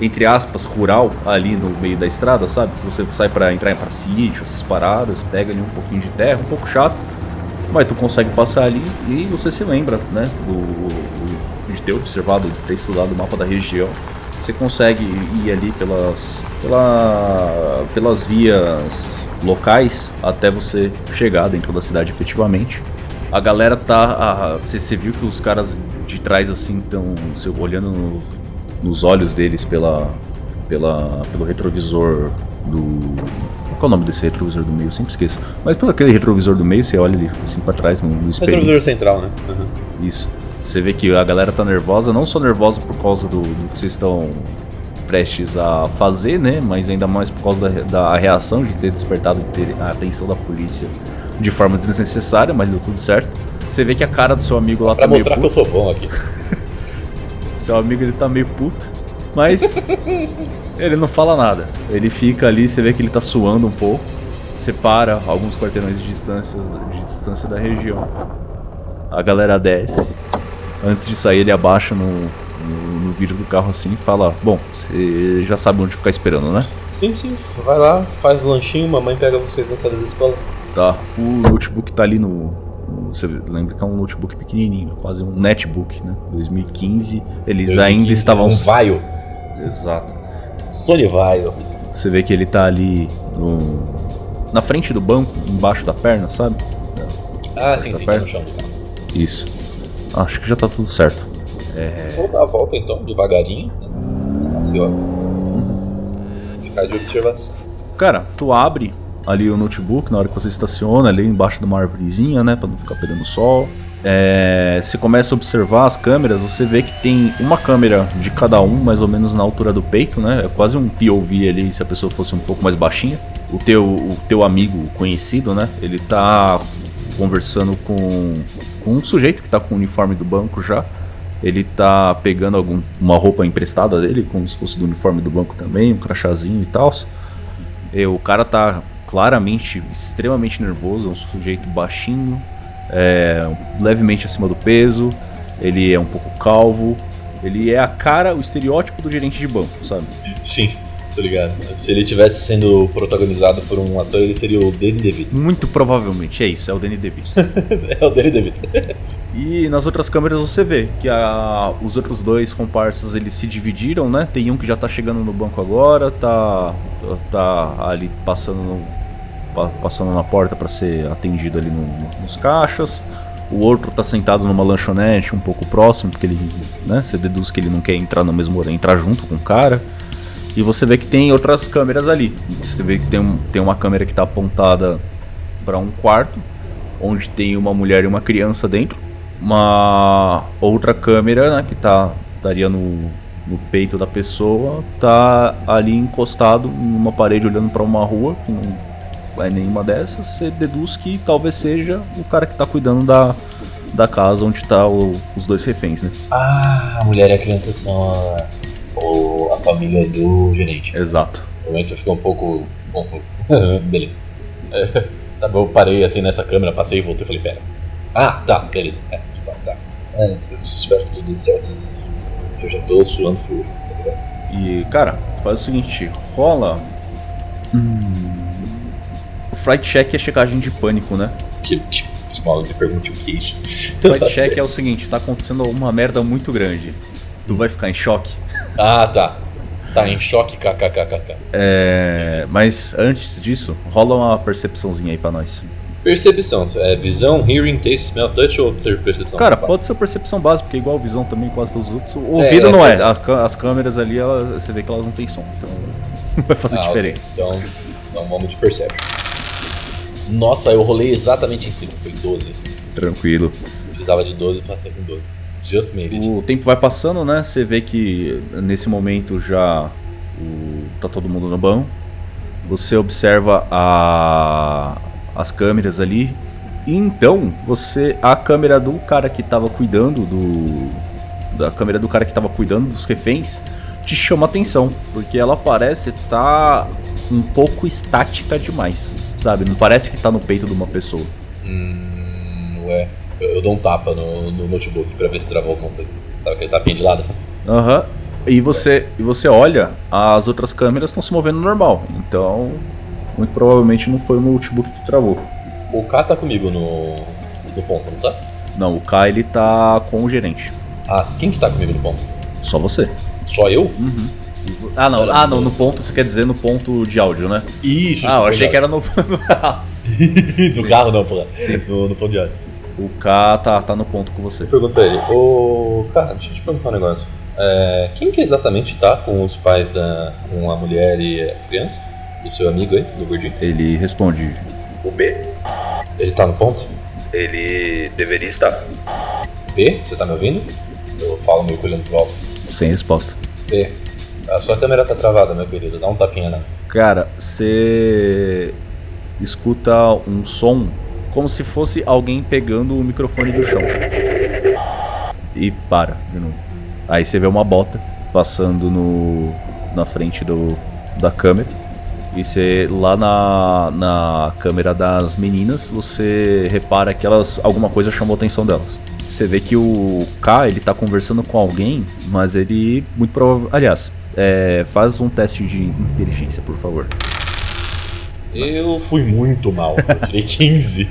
entre aspas, rural, ali no meio da estrada, sabe? Você sai pra entrar pra sítio, essas paradas, pega ali um pouquinho de terra, um pouco chato, mas tu consegue passar ali e você se lembra, né? Do, do, de ter observado, de ter estudado o mapa da região. Você consegue ir ali pelas. Pela, pelas vias locais até você chegar dentro da cidade efetivamente. A galera tá. Você viu que os caras de trás assim estão olhando no, nos olhos deles pela, pela, pelo retrovisor do. Qual é o nome desse retrovisor do meio? Eu sempre esqueço. Mas pelo aquele retrovisor do meio, você olha ali assim pra trás no, no espelho. Retrovisor central, né? Uhum. Isso. Você vê que a galera tá nervosa, não só nervosa por causa do, do que vocês estão prestes a fazer, né? Mas ainda mais por causa da, da reação de ter despertado a atenção da polícia de forma desnecessária, mas deu tudo certo. Você vê que a cara do seu amigo lá pra tá meio puto. Pra mostrar que eu sou bom aqui. [LAUGHS] seu amigo ele tá meio puto, mas [LAUGHS] ele não fala nada. Ele fica ali, você vê que ele tá suando um pouco. Separa alguns quarteirões de distância, de distância da região. A galera desce. Antes de sair, ele abaixa no, vidro do carro assim e fala: Bom, você já sabe onde ficar esperando, né? Sim, sim. Vai lá, faz o lanchinho, mamãe pega vocês na sala da escola. Tá. O notebook tá ali no, Você lembra que é um notebook pequenininho, quase um netbook, né? 2015, eles 2015, ainda estavam. Um Vaio. Exato. Sony Vaio. Você vê que ele tá ali no... na frente do banco, embaixo da perna, sabe? Ah, sim, sim, tá no chão. Isso. Acho que já tá tudo certo. É... Vou dar a volta então, devagarinho. Né? Ansioso. Uhum. Ficar de observação. Cara, tu abre ali o notebook na hora que você estaciona, ali embaixo de uma árvorezinha, né? Pra não ficar pegando sol. É, você começa a observar as câmeras, você vê que tem uma câmera de cada um, mais ou menos na altura do peito, né? É quase um POV ali, se a pessoa fosse um pouco mais baixinha. O teu, o teu amigo conhecido, né? Ele tá conversando com, com um sujeito que tá com o uniforme do banco já. Ele tá pegando algum, uma roupa emprestada dele, como se fosse do uniforme do banco também, um crachazinho e tal. O cara tá claramente extremamente nervoso, é um sujeito baixinho, é, levemente acima do peso, ele é um pouco calvo, ele é a cara, o estereótipo do gerente de banco, sabe? Sim, tô ligado. Se ele tivesse sendo protagonizado por um ator, ele seria o Danny DeVito. Muito provavelmente, é isso, é o Danny DeVito. [LAUGHS] é o Danny DeVito. e nas outras câmeras você vê que a, os outros dois comparsas eles se dividiram, né? Tem um que já tá chegando no banco agora, tá, tá ali passando no, passando na porta para ser atendido ali no, nos caixas. O outro tá sentado numa lanchonete um pouco próximo, porque ele, né, você deduz que ele não quer entrar no mesmo horário, entrar junto com o cara. E você vê que tem outras câmeras ali. Você vê que tem, um, tem uma câmera que está apontada para um quarto, onde tem uma mulher e uma criança dentro. Uma outra câmera né, que tá, estaria no, no peito da pessoa, tá ali encostado em uma parede olhando para uma rua que não é nenhuma dessas, você deduz que talvez seja o cara que tá cuidando da, da casa onde tá o, os dois reféns, né? Ah, a mulher e a criança são a família do gerente. Exato. No momento ficou um pouco confuso. [LAUGHS] beleza. É, [LAUGHS] tá bom, eu parei assim nessa câmera, passei e voltei e falei, pera. Ah, tá, beleza. É, tá, tá. É, espero que tudo dê certo. Eu já tô suando frio. Tá e, cara, faz o seguinte, rola. Hum flight check é checagem de pânico, né? Que, que mal me pergunte o que é isso. [LAUGHS] Flight check é o seguinte, tá acontecendo uma merda muito grande. Tu vai ficar em choque. Ah, tá. Tá em choque, kkkk. É, mas antes disso, rola uma percepçãozinha aí pra nós. Percepção, é visão, hearing, taste, smell, touch ou ser percepção? Cara, pode ser percepção básica, porque igual visão também, quase todos os outros. O ouvido é, não é, é. as câmeras ali, você vê que elas não tem som, então não [LAUGHS] vai fazer ah, diferença. Então, então vamos de percepção. Nossa, eu rolei exatamente em cima, foi 12. Tranquilo. Precisava de 12 pra ser com 12. Just made it. O tempo vai passando, né? Você vê que nesse momento já o... tá todo mundo no banco. Você observa a... as câmeras ali. E então, você. A câmera do cara que tava cuidando do. Da câmera do cara que tava cuidando dos reféns te chama atenção. Porque ela parece estar tá um pouco estática demais sabe? Não parece que tá no peito de uma pessoa. Hum, ué. Eu, eu dou um tapa no, no, notebook pra ver se travou alguma coisa. Sabe aquele tapinha de lado assim? Aham. Uhum. E você, e você olha, as outras câmeras estão se movendo normal. Então, muito provavelmente não foi o notebook que travou. O K tá comigo no, no ponto, não tá? Não, o K ele tá com o gerente. Ah, quem que tá comigo no ponto? Só você. Só eu? Uhum. Ah, não. ah, não. No ponto, você quer dizer no ponto de áudio, né? Isso. Ah, eu achei que era no. [LAUGHS] do [LAUGHS] carro, não, pô. No, no ponto de áudio. O K tá, tá no ponto com você. Pergunta pra ele. Ô, cara, deixa eu te perguntar um negócio. É, quem que exatamente tá com os pais da. com a mulher e a criança? O seu amigo aí, do gordinho? Ele responde. O B. Ele tá no ponto? Ele deveria estar. B, você tá me ouvindo? Eu falo meio colhendo provas. Sem resposta. B, a sua câmera tá travada, meu querido. Dá um tapinha né? Cara, você escuta um som como se fosse alguém pegando o microfone do chão. E para de novo. Aí você vê uma bota passando no na frente do da câmera. E você lá na, na câmera das meninas, você repara que elas alguma coisa chamou a atenção delas. Você vê que o K, ele tá conversando com alguém, mas ele muito provavelmente, aliás, é, faz um teste de inteligência, por favor. Eu fui muito mal. Eu tirei 15.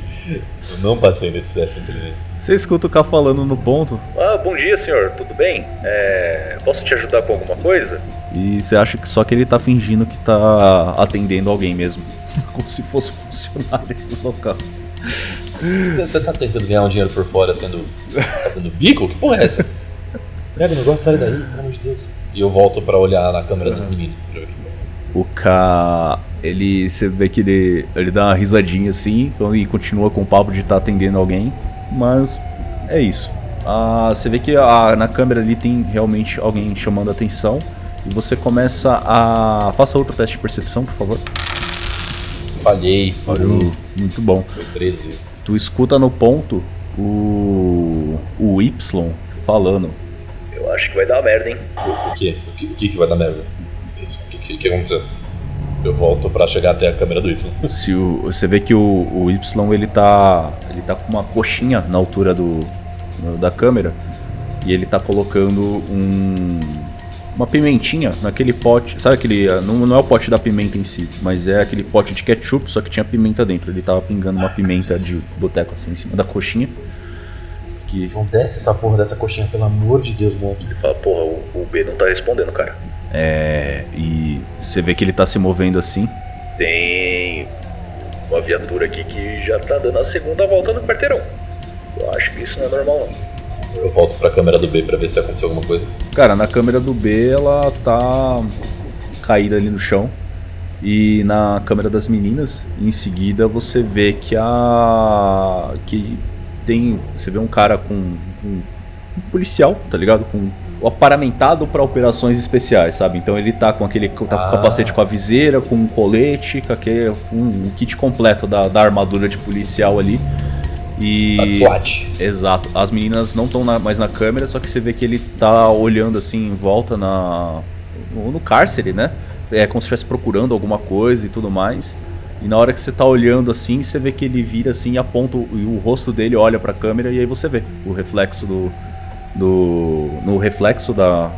Eu não passei nesse teste inteligente. Você escuta o K falando no ponto. Ah, bom dia, senhor. Tudo bem? É, posso te ajudar com alguma coisa? E você acha que só que ele tá fingindo que tá atendendo alguém mesmo. [LAUGHS] Como se fosse funcionário do local. Você tá tentando ganhar um dinheiro por fora sendo. fazendo bico? Que porra é essa? Pega o negócio, sai daí, pelo amor de Deus. E eu volto pra olhar na câmera dos meninos. O K. Ele. Você vê que ele. Ele dá uma risadinha assim e continua com o papo de estar tá atendendo alguém. Mas é isso. Ah, você vê que a, na câmera ali tem realmente alguém chamando a atenção. E você começa a. Faça outro teste de percepção, por favor. Falhei. Falhou. Muito bom. Foi 13. Tu escuta no ponto o. o Y falando. Eu acho que vai dar merda, hein? O, o quê? O que, o que que vai dar merda? O que, que, aconteceu? Eu volto pra chegar até a câmera do Y. Se o, você vê que o, o Y ele tá. ele tá com uma coxinha na altura do. da câmera. E ele tá colocando um. uma pimentinha naquele pote. Sabe aquele. ah, Não, não é o pote da pimenta em si, mas é aquele pote de ketchup, só que tinha pimenta dentro. Ele tava pingando uma pimenta de boteco assim em cima da coxinha. Que. Não desce essa porra dessa coxinha, pelo amor de Deus, moleque. Ele fala, porra, o, o B não tá respondendo, cara. É. E você vê que ele tá se movendo assim. Tem uma viatura aqui que já tá dando a segunda volta no quarteirão. Eu acho que isso não é normal, não. Eu volto pra câmera do B pra ver se aconteceu alguma coisa. Cara, na câmera do B ela tá caída ali no chão. E na câmera das meninas, em seguida você vê que a. que tem. Você vê um cara com. com um policial, tá ligado? Com o aparamentado para operações especiais, sabe? Então ele tá com aquele tá com Ah. capacete com a viseira, com um colete, com aquele, um, um kit completo da, da armadura de policial ali. E. Tá SWAT. Exato. As meninas não estão mais na câmera, só que você vê que ele tá olhando assim em volta na no, no cárcere, né? É como se estivesse procurando alguma coisa e tudo mais. E na hora que você tá olhando assim, você vê que ele vira assim e aponta o, e o rosto dele olha pra câmera e aí você vê o reflexo do do no reflexo da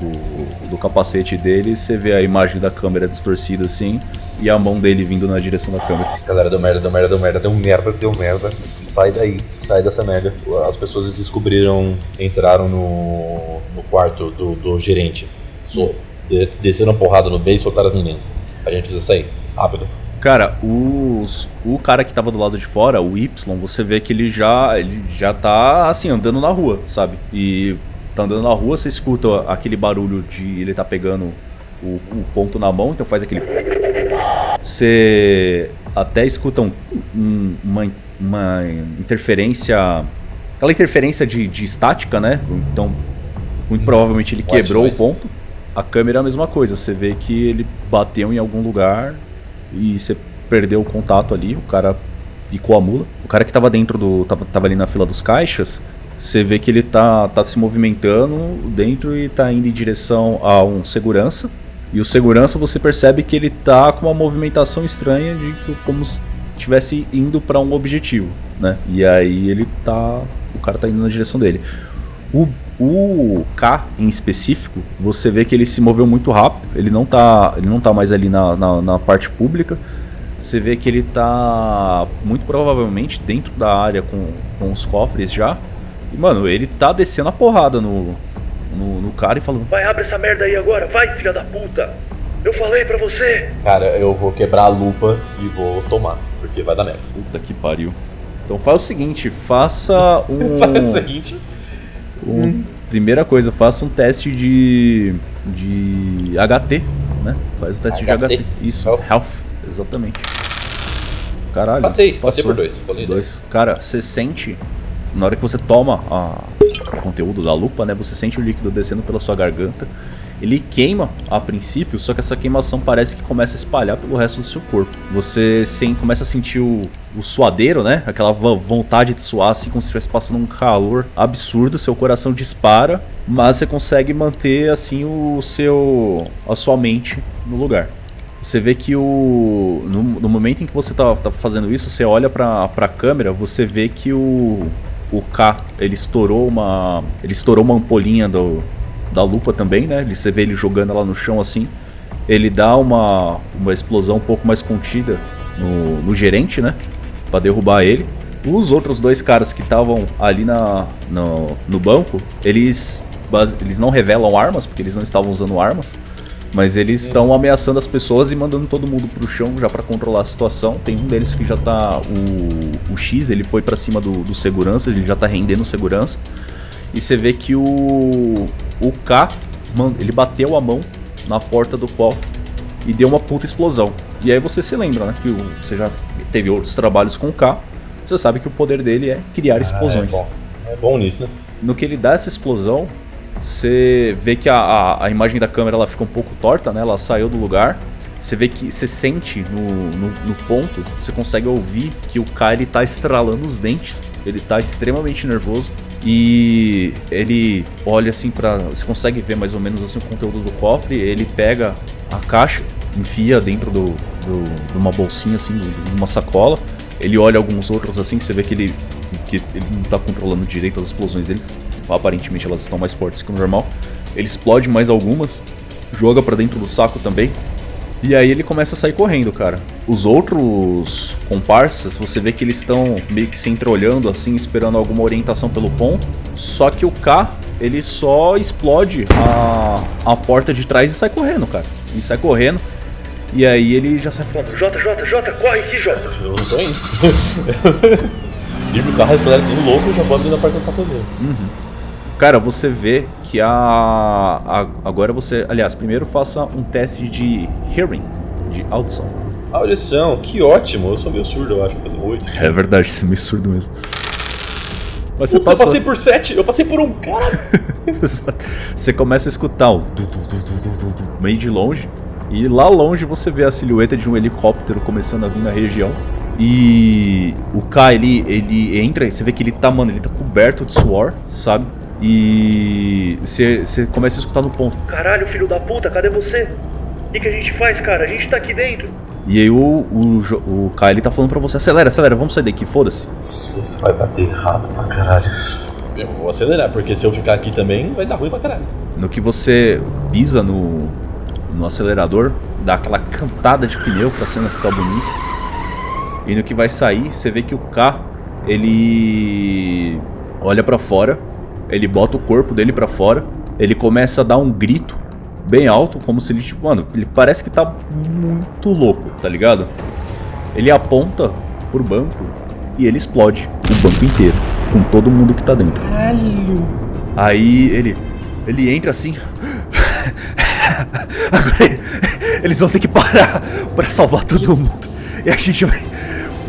do, do capacete dele, você vê a imagem da câmera distorcida assim e a mão dele vindo na direção da câmera. Galera, deu merda, deu merda, deu merda, deu merda, deu merda. Sai daí, sai dessa merda. As pessoas descobriram, entraram no, no quarto do, do gerente. So, de- desceram porrada no B e soltaram as meninas. A gente precisa sair, rápido. Cara, os, o cara que tava do lado de fora, o Y, você vê que ele já, ele já tá assim, andando na rua, sabe? E tá andando na rua, você escuta aquele barulho de ele tá pegando o, o ponto na mão, então faz aquele. Você até escuta um- um- uma, uma interferência. Aquela interferência de, de estática, né? Então, muito provavelmente ele quebrou o ponto. A câmera é a mesma coisa, você vê que ele bateu em algum lugar e você perdeu o contato ali, o cara picou a mula. O cara que tava dentro do. tava, tava ali na fila dos caixas, você vê que ele tá, tá se movimentando dentro e tá indo em direção a um segurança. E o segurança você percebe que ele tá com uma movimentação estranha de como se estivesse indo para um objetivo, né? E aí ele tá. O cara tá indo na direção dele. O, o K em específico, você vê que ele se moveu muito rápido. Ele não tá, ele não tá mais ali na, na, na parte pública. Você vê que ele tá muito provavelmente dentro da área com, com os cofres já. E, mano, ele tá descendo a porrada no, no, no cara e falando: Vai, abre essa merda aí agora, vai, filha da puta! Eu falei pra você! Cara, eu vou quebrar a lupa e vou tomar, porque vai dar merda. Puta que pariu. Então faz o seguinte, faça [LAUGHS] um. Faz o seguinte. Um- primeira coisa, faça um teste de. de HT, né? Faz o teste de HT? HT. Isso, Health. health. exatamente. Caralho. Passei, passei por dois. Falei Dois. Cara, você sente. Na hora que você toma a- o conteúdo da lupa, né? Você sente o líquido descendo pela sua garganta. Ele queima a princípio, só que essa queimação parece que começa a espalhar pelo resto do seu corpo. Você sem, começa a sentir o, o suadeiro, né? Aquela vo- vontade de suar, assim, como se estivesse passando um calor absurdo. Seu coração dispara, mas você consegue manter, assim, o seu. a sua mente no lugar. Você vê que o. No, no momento em que você tá, tá fazendo isso, você olha pra, pra câmera, você vê que o. O K, ele estourou uma. Ele estourou uma ampolinha do, da lupa também, né? Você vê ele jogando ela no chão assim. Ele dá uma, uma explosão um pouco mais contida no, no gerente, né? para derrubar ele. Os outros dois caras que estavam ali na, no, no banco, eles, eles não revelam armas, porque eles não estavam usando armas. Mas eles estão ameaçando as pessoas e mandando todo mundo pro chão já para controlar a situação. Tem um deles que já tá. O, o X, ele foi para cima do, do segurança, ele já tá rendendo segurança. E você vê que o. O K, mano, ele bateu a mão na porta do cofre e deu uma puta explosão. E aí você se lembra, né? Que você já teve outros trabalhos com o K. Você sabe que o poder dele é criar explosões. Ah, é, bom. é bom nisso, né? No que ele dá essa explosão, você vê que a, a, a, imagem da câmera ela fica um pouco torta, né? Ela saiu do lugar. Você vê que você sente no, no, no ponto, você consegue ouvir que o Kai ele tá estralando os dentes. Ele tá extremamente nervoso. E ele olha assim para, você consegue ver mais ou menos assim o conteúdo do cofre. Ele pega a caixa, enfia dentro do, do de uma bolsinha assim, de uma sacola. Ele olha alguns outros assim, você vê que ele que ele não tá controlando direito as explosões deles aparentemente elas estão mais fortes que o normal. Ele explode mais algumas, joga para dentro do saco também. E aí ele começa a sair correndo, cara. Os outros comparsas, você vê que eles estão meio que se entreolhando assim, esperando alguma orientação pelo ponto. Só que o K, ele só explode a, a porta de trás e sai correndo, cara. E sai correndo. E aí ele já sai falando, Jota, Jota, Jota, corre aqui, Jota. Eu não tô indo. [LAUGHS] Vira o carro, acelera tudo louco e já bota na porta do passageiro. Uhum. Cara, você vê que a, a, Agora você. Aliás, primeiro faça um teste de hearing, de audição. Audição, que ótimo. Eu sou meio surdo, eu acho, pelo 8. É verdade, você é meio surdo mesmo. Mas você Putz, eu passei por 7, eu passei por um cara. [LAUGHS] você começa a escutar o meio de longe. E lá longe você vê a silhueta de um helicóptero começando a vir na região. E o K, ele, ele entra, você vê que ele tá, mano, ele tá coberto de suor, sabe? E você começa a escutar no ponto. Caralho, filho da puta, cadê você? O que, que, a gente faz, cara? A gente tá aqui dentro. E aí o, o, o Kyle tá falando pra você, acelera, acelera, vamos sair daqui, foda-se. Isso vai bater rápido pra caralho. Eu vou acelerar, porque se eu ficar aqui também vai dar ruim pra caralho. No que você pisa no, no acelerador, dá aquela cantada de pneu pra cena ficar bonita. E no que vai sair, você vê que o K, ele olha para fora ele bota o corpo dele para fora, ele começa a dar um grito bem alto, como se ele, tipo, mano, ele parece que tá muito louco, tá ligado? Ele aponta pro banco e ele explode o banco inteiro, com todo mundo que tá dentro. Caralho! Aí ele ele entra assim. [LAUGHS] Agora eles vão ter que parar para salvar todo mundo. E a gente vai.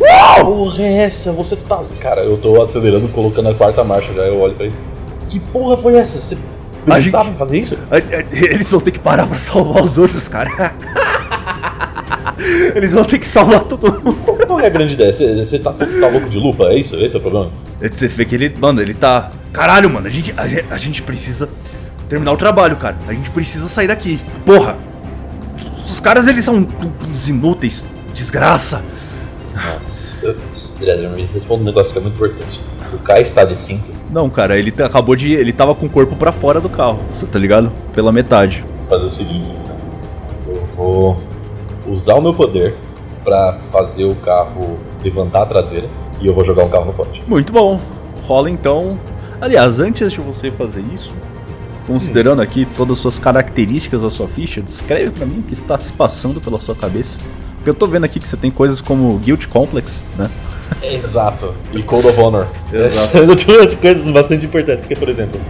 Uau! Porra, é essa? Você tá. Cara, eu tô acelerando, colocando a quarta marcha já. Eu olho pra ele. Que porra foi essa? Você precisava gente, fazer isso? Eles vão ter que parar pra salvar os outros, cara. [LAUGHS] Eles vão ter que salvar todo mundo. Qual é a grande ideia? Você tá, tá, louco de lupa? É isso? Esse é o problema? Você vê que ele. Mano, ele tá. Caralho, mano, a gente, a, a gente precisa terminar o trabalho, cara. A gente precisa sair daqui. Porra! Os caras, eles são uns inúteis. Desgraça. Nossa. Adriano, me responda um negócio que é muito importante. O Kai está de cinto? Não, cara, ele acabou de. Ele tava com o corpo para fora do carro, você tá ligado? Pela metade. Vou fazer o seguinte, então. Eu vou usar o meu poder para fazer o carro levantar a traseira e eu vou jogar um carro no poste. Muito bom. Rola então. Aliás, antes de você fazer isso, considerando hum. aqui todas as suas características da sua ficha, descreve para mim o que está se passando pela sua cabeça. Porque eu tô vendo aqui que você tem coisas como Guilt Complex, né? Exato. E Code of Honor. Exato. [LAUGHS] Umas coisas bastante importantes, porque, por exemplo,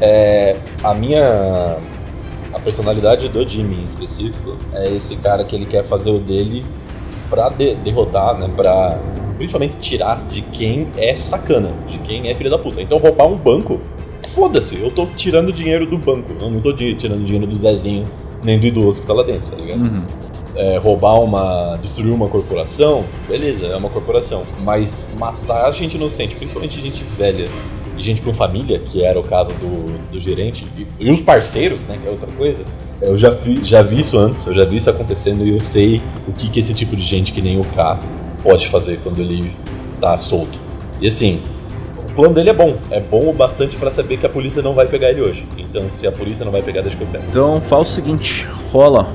é, a minha. A personalidade do Jimmy em específico é esse cara que ele quer fazer o dele pra de, derrotar, né? Pra principalmente tirar de quem é sacana, de quem é filho da puta. Então roubar um banco, foda-se, eu tô tirando dinheiro do banco, eu não tô tirando dinheiro do Zezinho nem do idoso que tá lá dentro, tá ligado? Uhum é, roubar uma. destruir uma corporação, beleza, é uma corporação. Mas matar gente inocente, principalmente gente velha e gente com família, que era o caso do, do gerente, e, e os parceiros, né, que é outra coisa. Eu já, vi, já vi isso antes, eu já vi isso acontecendo e eu sei o que, que esse tipo de gente que nem o K pode fazer quando ele tá solto. E assim, o plano dele é bom. É bom o bastante para saber que a polícia não vai pegar ele hoje. Então, se a polícia não vai pegar, deixa que eu pego. Então, faz o seguinte: rola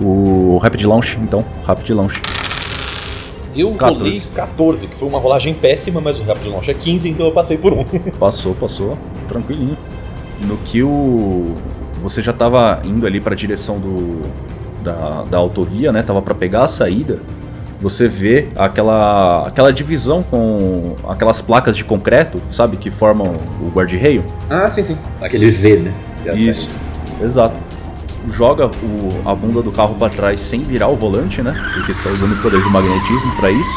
o Rapid Launch, então, Rapid Launch. Eu 14. rolei 14, que foi uma rolagem péssima, mas o Raptor Launch é 15, então eu passei por um. [LAUGHS] Passou, passou, tranquilinho. No que o. Você já tava indo ali para a direção do. Da, da autovia, né? Tava para pegar a saída. Você vê aquela aquela divisão com aquelas placas de concreto, sabe, que formam o guarda-reio. Ah, sim, sim. Aquele V, né? Isso. Exato joga o, a bunda do carro para trás sem virar o volante, né? Porque você tá usando o poder do magnetismo para isso.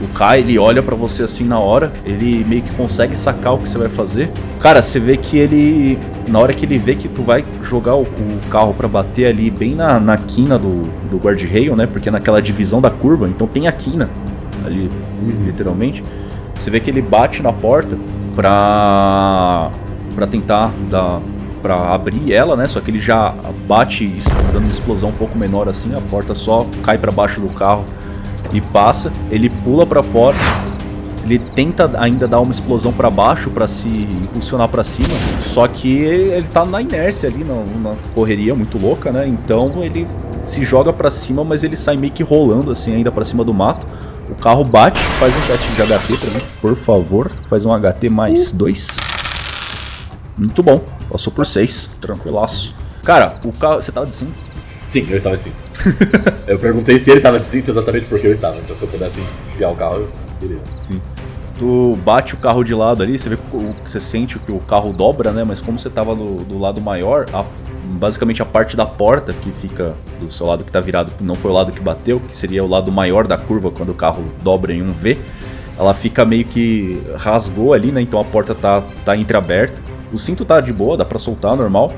O Kai, ele olha para você assim na hora, ele meio que consegue sacar o que você vai fazer. Cara, você vê que ele, na hora que ele vê que tu vai jogar o, o carro para bater ali bem na, na quina do, do guarda-rail, né? Porque é naquela divisão da curva, então tem a quina ali, uhum. literalmente. Você vê que ele bate na porta pra, pra tentar dar, para abrir ela, né? Só que ele já bate dando uma explosão um pouco menor assim, a porta só cai para baixo do carro e passa. Ele pula para fora. Ele tenta ainda dar uma explosão para baixo para se impulsionar para cima, só que ele tá na inércia ali, numa correria muito louca, né? Então ele se joga para cima, mas ele sai meio que rolando assim ainda para cima do mato. O carro bate, faz um teste de HT pra mim, por favor. Faz um HT mais dois. Muito bom. Passou por 6, tranquilaço. Cara, o carro. Você tava de cinto? Sim, eu estava de cinto. [LAUGHS] eu perguntei se ele estava de cinto exatamente porque eu estava. Então se eu pudesse enfiar o carro, eu queria. Sim. Tu bate o carro de lado ali, você vê que você sente que o carro dobra, né? Mas como você tava do, do lado maior, a, basicamente a parte da porta que fica do seu lado que tá virado, não foi o lado que bateu, que seria o lado maior da curva quando o carro dobra em um V, ela fica meio que rasgou ali, né? Então a porta tá, tá entreaberta. O cinto tá de boa, dá pra soltar normal.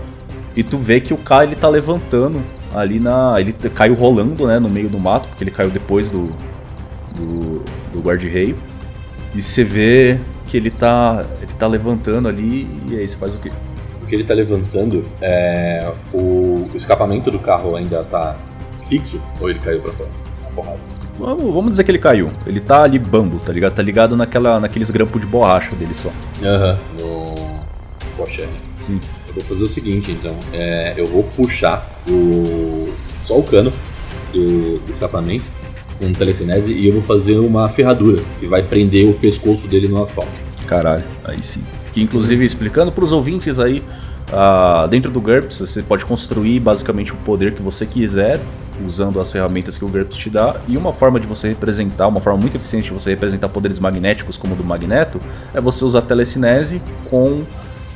E tu vê que o Kai ele tá levantando ali na. Ele caiu rolando, né, no meio do mato, porque ele caiu depois do. do, do guarda-reio. E você vê que ele tá. ele tá levantando ali e aí você faz o quê? O que ele tá levantando é. O, o escapamento do carro ainda tá fixo ou ele caiu pra fora? Vamos, vamos dizer que ele caiu. Ele tá ali bambo, tá ligado? Tá ligado naquela, naqueles grampos de borracha dele só. Aham, uhum. Porsche. Sim. Eu vou fazer o seguinte, então. É, eu vou puxar o só o cano do, do escapamento com telecinese e eu vou fazer uma ferradura que vai prender o pescoço dele no asfalto. Caralho, aí sim. Que inclusive explicando para os ouvintes aí, uh, dentro do GURPS você pode construir basicamente o poder que você quiser usando as ferramentas que o GURPS te dá e uma forma de você representar, uma forma muito eficiente de você representar poderes magnéticos como o do magneto é você usar telecinese com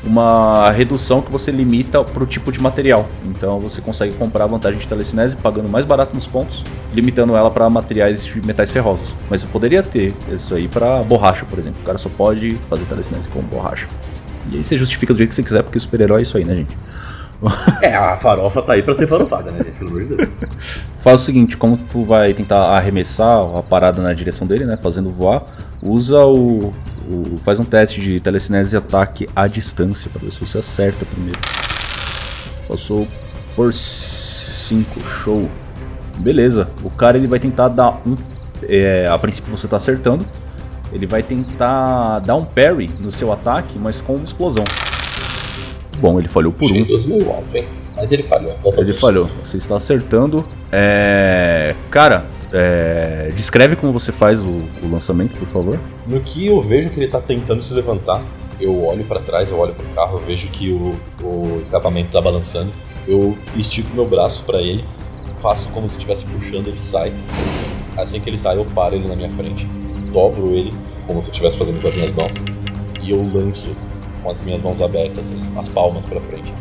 uma redução que você limita para o tipo de material. Então você consegue comprar a vantagem de telecinese pagando mais barato nos pontos, limitando ela para materiais de metais ferrosos. Mas você poderia ter isso aí para borracha, por exemplo. O cara só pode fazer telecinese com borracha. E aí você justifica do jeito que você quiser, porque super-herói é isso aí, né, gente? [LAUGHS] É, a farofa tá aí pra ser farofada, né, gente? Pelo amor de Deus. Faz o seguinte, como tu vai tentar arremessar a parada na direção dele, né? Fazendo voar, usa o, o, faz um teste de telecinese e ataque à distância para ver se você acerta primeiro. Passou por 5, show. Beleza, o cara ele vai tentar dar um. É, a princípio você está acertando. Ele vai tentar dar um parry no seu ataque, mas com uma explosão. Bom, ele falhou por um. Mas ele falhou. Ele falhou. Você está acertando. É... Cara, é, descreve como você faz o, o, lançamento, por favor. No que eu vejo que ele está tentando se levantar, eu olho para trás, eu olho para o carro, eu vejo que o, o escapamento está balançando. Eu estico meu braço para ele, faço como se estivesse puxando, ele sai. Assim que ele sai, eu paro ele na minha frente, dobro ele, como se eu estivesse fazendo com as minhas mãos, e eu lanço com as minhas mãos abertas, as, as palmas para frente.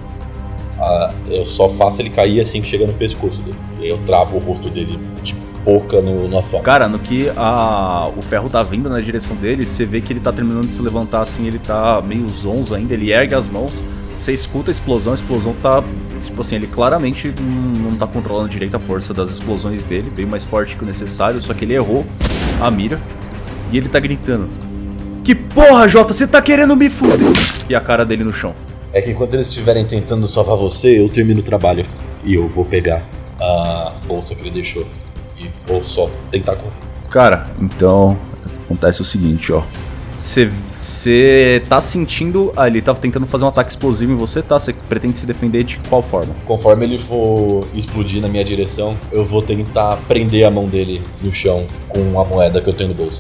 Ah, eu só faço ele cair assim que chega no pescoço dele. Eu travo o rosto dele, tipo, pouca no, no asfalto. Cara, no que a, o ferro tá vindo na direção dele, você vê que ele tá terminando de se levantar assim, ele tá meio zonzo ainda, ele ergue as mãos, você escuta a explosão, a explosão tá. Tipo assim, ele claramente não, não tá controlando direito a força das explosões dele, bem mais forte que o necessário, só que ele errou a mira e ele tá gritando: Que porra, Jota, você tá querendo me fuder? E a cara dele no chão. É que enquanto eles estiverem tentando salvar você, eu termino o trabalho e eu vou pegar a bolsa que ele deixou ou só tentar Cara, então acontece o seguinte, ó. Você tá sentindo. Ah, ele tá tentando fazer um ataque explosivo em você, tá? Você pretende se defender de qual forma? Conforme ele for explodir na minha direção, eu vou tentar prender a mão dele no chão com a moeda que eu tenho no bolso.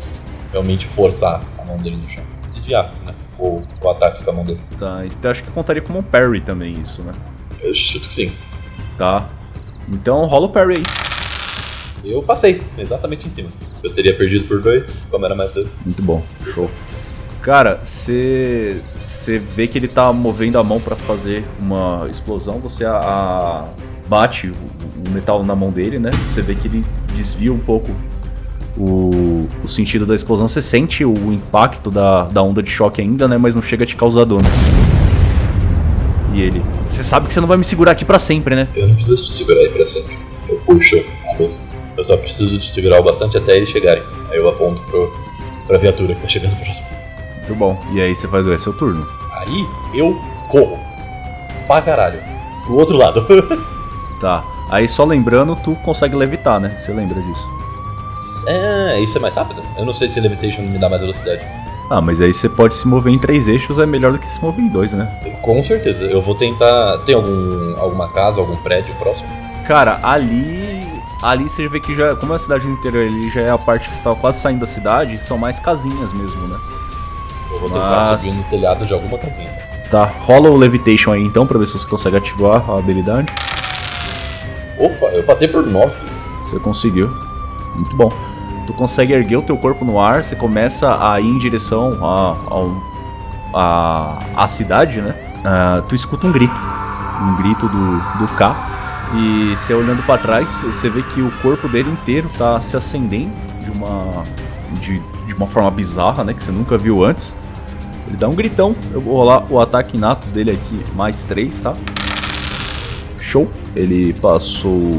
Realmente forçar a mão dele no chão. Desviar, né? O, o ataque com a mão dele. Tá, então acho que contaria como um parry também isso, né? Eu chuto que sim. Tá. Então rola o parry aí. Eu passei, exatamente em cima. Eu teria perdido por dois, como era mais cedo. Muito bom, show. Cara, você você vê que ele tá movendo a mão pra fazer uma explosão, você a, a- bate o, o metal na mão dele, né? Você vê que ele desvia um pouco o, o sentido da explosão. Você sente o impacto da, da onda de choque ainda, né? Mas não chega a te causar dano. E ele, você sabe que você não vai me segurar aqui pra sempre, né? Eu não preciso te segurar aí pra sempre. Eu puxo a luz. Eu só preciso te segurar o bastante até eles chegarem. Aí eu aponto pro, pra viatura que tá chegando próximo. Muito bom. E aí você faz o é seu turno. Aí eu corro. Pra caralho. Pro outro lado. [LAUGHS] Tá. Aí só lembrando, tu consegue levitar, né? Você lembra disso. é, isso é mais rápido? Eu não sei se Levitation me dá mais velocidade. Ah, mas aí você pode se mover em três eixos, é melhor do que se mover em dois, né? Com certeza. Eu vou tentar. Tem algum, alguma casa, algum prédio próximo? Cara, ali. Ali você vê que já. Como é a cidade do interior ali já é a parte que você quase saindo da cidade, são mais casinhas mesmo, né? Eu vou tentar Mas- subir no telhado de alguma casinha. Tá, rola o Levitation aí então, pra ver se você consegue ativar a habilidade. Opa, eu passei por 9. Você conseguiu. Muito bom. Tu consegue erguer o teu corpo no ar, você começa a ir em direção a, a, um- a, a cidade, né? Ah, tu escuta um grito. Um grito do, do K. E você olhando pra trás, você vê que o corpo dele inteiro tá se acendendo de uma, de, de uma forma bizarra, né? Que você nunca viu antes. Ele dá um gritão. Eu vou rolar o ataque inato dele aqui, mais 3, tá? Show. Ele passou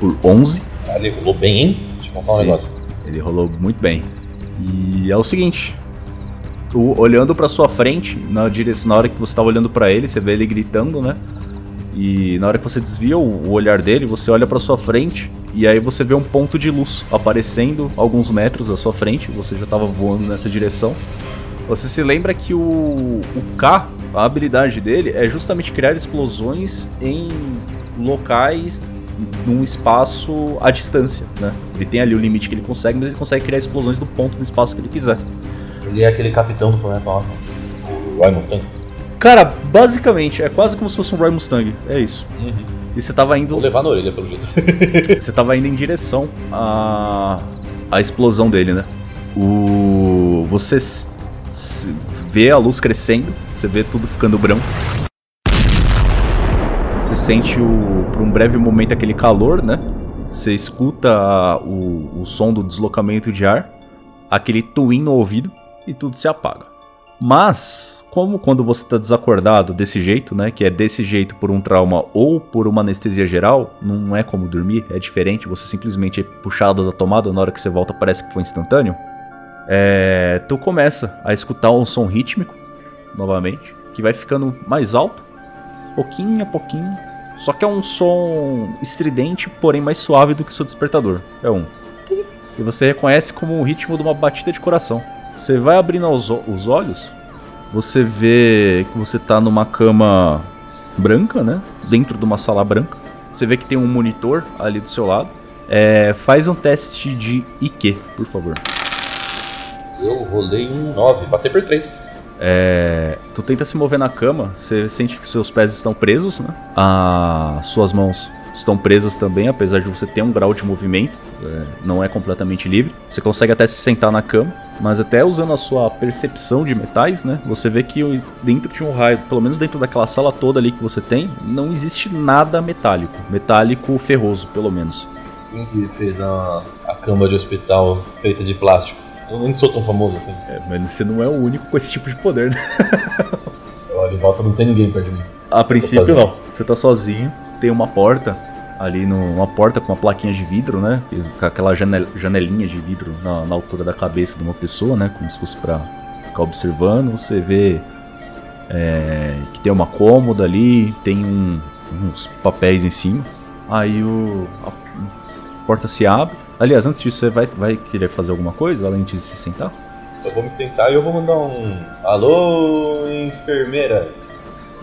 por 11. Ah, ele rolou bem, hein? Deixa eu contar um Sim. negócio. Ele rolou muito bem. E é o seguinte, tu olhando pra sua frente, na direção, na hora que você tá olhando pra ele, você vê ele gritando, né? E na hora que você desvia o, olhar dele, você olha pra sua frente e aí você vê um ponto de luz aparecendo alguns metros à sua frente, você já tava voando nessa direção. Você se lembra que o, o K, a habilidade dele é justamente criar explosões em locais num espaço à distância, né? Ele tem ali o limite que ele consegue, mas ele consegue criar explosões do ponto no espaço que ele quiser. Ele é aquele capitão do planeta Alpha. O Roy Mustang. Cara, basicamente, é quase como se fosse um Roy Mustang, é isso. E você tava indo, Vou levar na orelha, pelo jeito. [LAUGHS] [LAUGHS] você tava indo em direção à, à explosão dele, né? O você vê a luz crescendo, você vê tudo ficando branco. Você sente o, por um breve momento aquele calor, né? Você escuta o, o som do deslocamento de ar, aquele twin no ouvido e tudo se apaga. Mas, como quando você está desacordado desse jeito, né? Que é desse jeito por um trauma ou por uma anestesia geral, não é como dormir, é diferente. Você simplesmente é puxado da tomada na hora que você volta, parece que foi instantâneo. É, tu começa a escutar um som rítmico novamente, que vai ficando mais alto, pouquinho a pouquinho. Só que é um som estridente, porém mais suave do que o seu despertador. É um. E você reconhece como o ritmo de uma batida de coração. Você vai abrindo os, os olhos, você vê que você tá numa cama branca, né? Dentro de uma sala branca. Você vê que tem um monitor ali do seu lado. É, faz um teste de IQ, por favor. Eu rolei um 9, passei por 3. É, tu tenta se mover na cama, você sente que seus pés estão presos, né? As suas mãos estão presas também, apesar de você ter um grau de movimento, não é completamente livre. Você consegue até se sentar na cama, mas até usando a sua percepção de metais, né? Você vê que dentro de um raio, pelo menos dentro daquela sala toda ali que você tem, não existe nada metálico, metálico ferroso, pelo menos. Quem que fez a, a cama de hospital feita de plástico? Eu nem sou tão famoso assim. É, mas você não é o único com esse tipo de poder, né? Eu olho em volta, não tem ninguém perto de mim. A princípio não. Você tá sozinho, tem uma porta ali no, uma porta com uma plaquinha de vidro, né? Com aquela janel- janelinha de vidro na, na altura da cabeça de uma pessoa, né? Como se fosse pra ficar observando. Você vê é, que tem uma cômoda ali, tem um- uns papéis em cima. Aí o, a, porta se abre. Aliás, antes disso, você vai, vai querer fazer alguma coisa além de se sentar? eu vou me sentar e eu vou mandar um. Alô, enfermeira?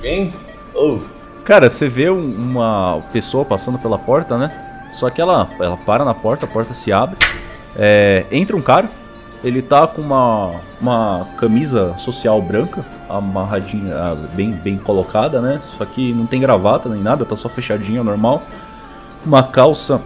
Quem? Oh. Cara, você vê um- uma pessoa passando pela porta, né? Só que ela, ela para na porta, a porta se abre. É, entra um cara, ele tá com uma, uma camisa social branca, amarradinha, ah, bem, bem colocada, né? Só que não tem gravata nem nada, tá só fechadinha, normal. Uma calça,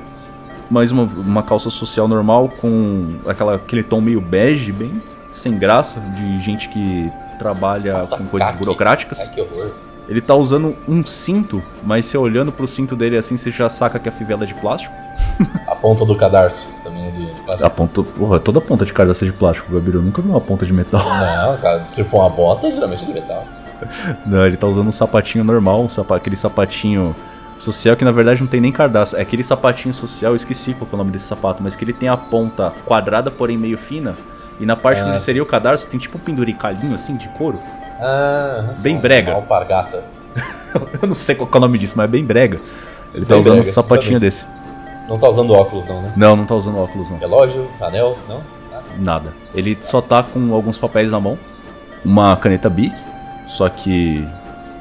mais uma, uma calça social normal com aquela, aquele tom meio bege, bem sem graça, de gente que trabalha Nossa, com coisas caqui. burocráticas. Ai, que horror. Ele tá usando um cinto, mas você olhando pro cinto dele assim, você já saca que a fivela é de plástico. [LAUGHS] A ponta do cadarço também é de, de plástico. A ponta, porra, toda ponta de cardaça é de plástico, Gabiru. Eu nunca vi uma ponta de metal. Não, cara, se for uma bota, geralmente é de metal. [LAUGHS] Não, ele tá usando um sapatinho normal, um sapa, aquele sapatinho social que na verdade não tem nem cardaço. É aquele sapatinho social, eu esqueci qual que é o nome desse sapato, mas que ele tem a ponta quadrada, porém meio fina. E na parte Ah, onde seria o cadarço tem tipo um penduricalhinho assim de couro. Ah, Bem brega. Alpargata. [LAUGHS] Eu não sei qual é o nome disso, mas é bem brega. Ele tá Bem usando brega, um sapatinho também. desse. Não tá usando óculos, não, né? Não, não tá usando óculos não. Relógio, anel, não? Nada. Ele só tá com alguns papéis na mão, uma caneta Bic, só que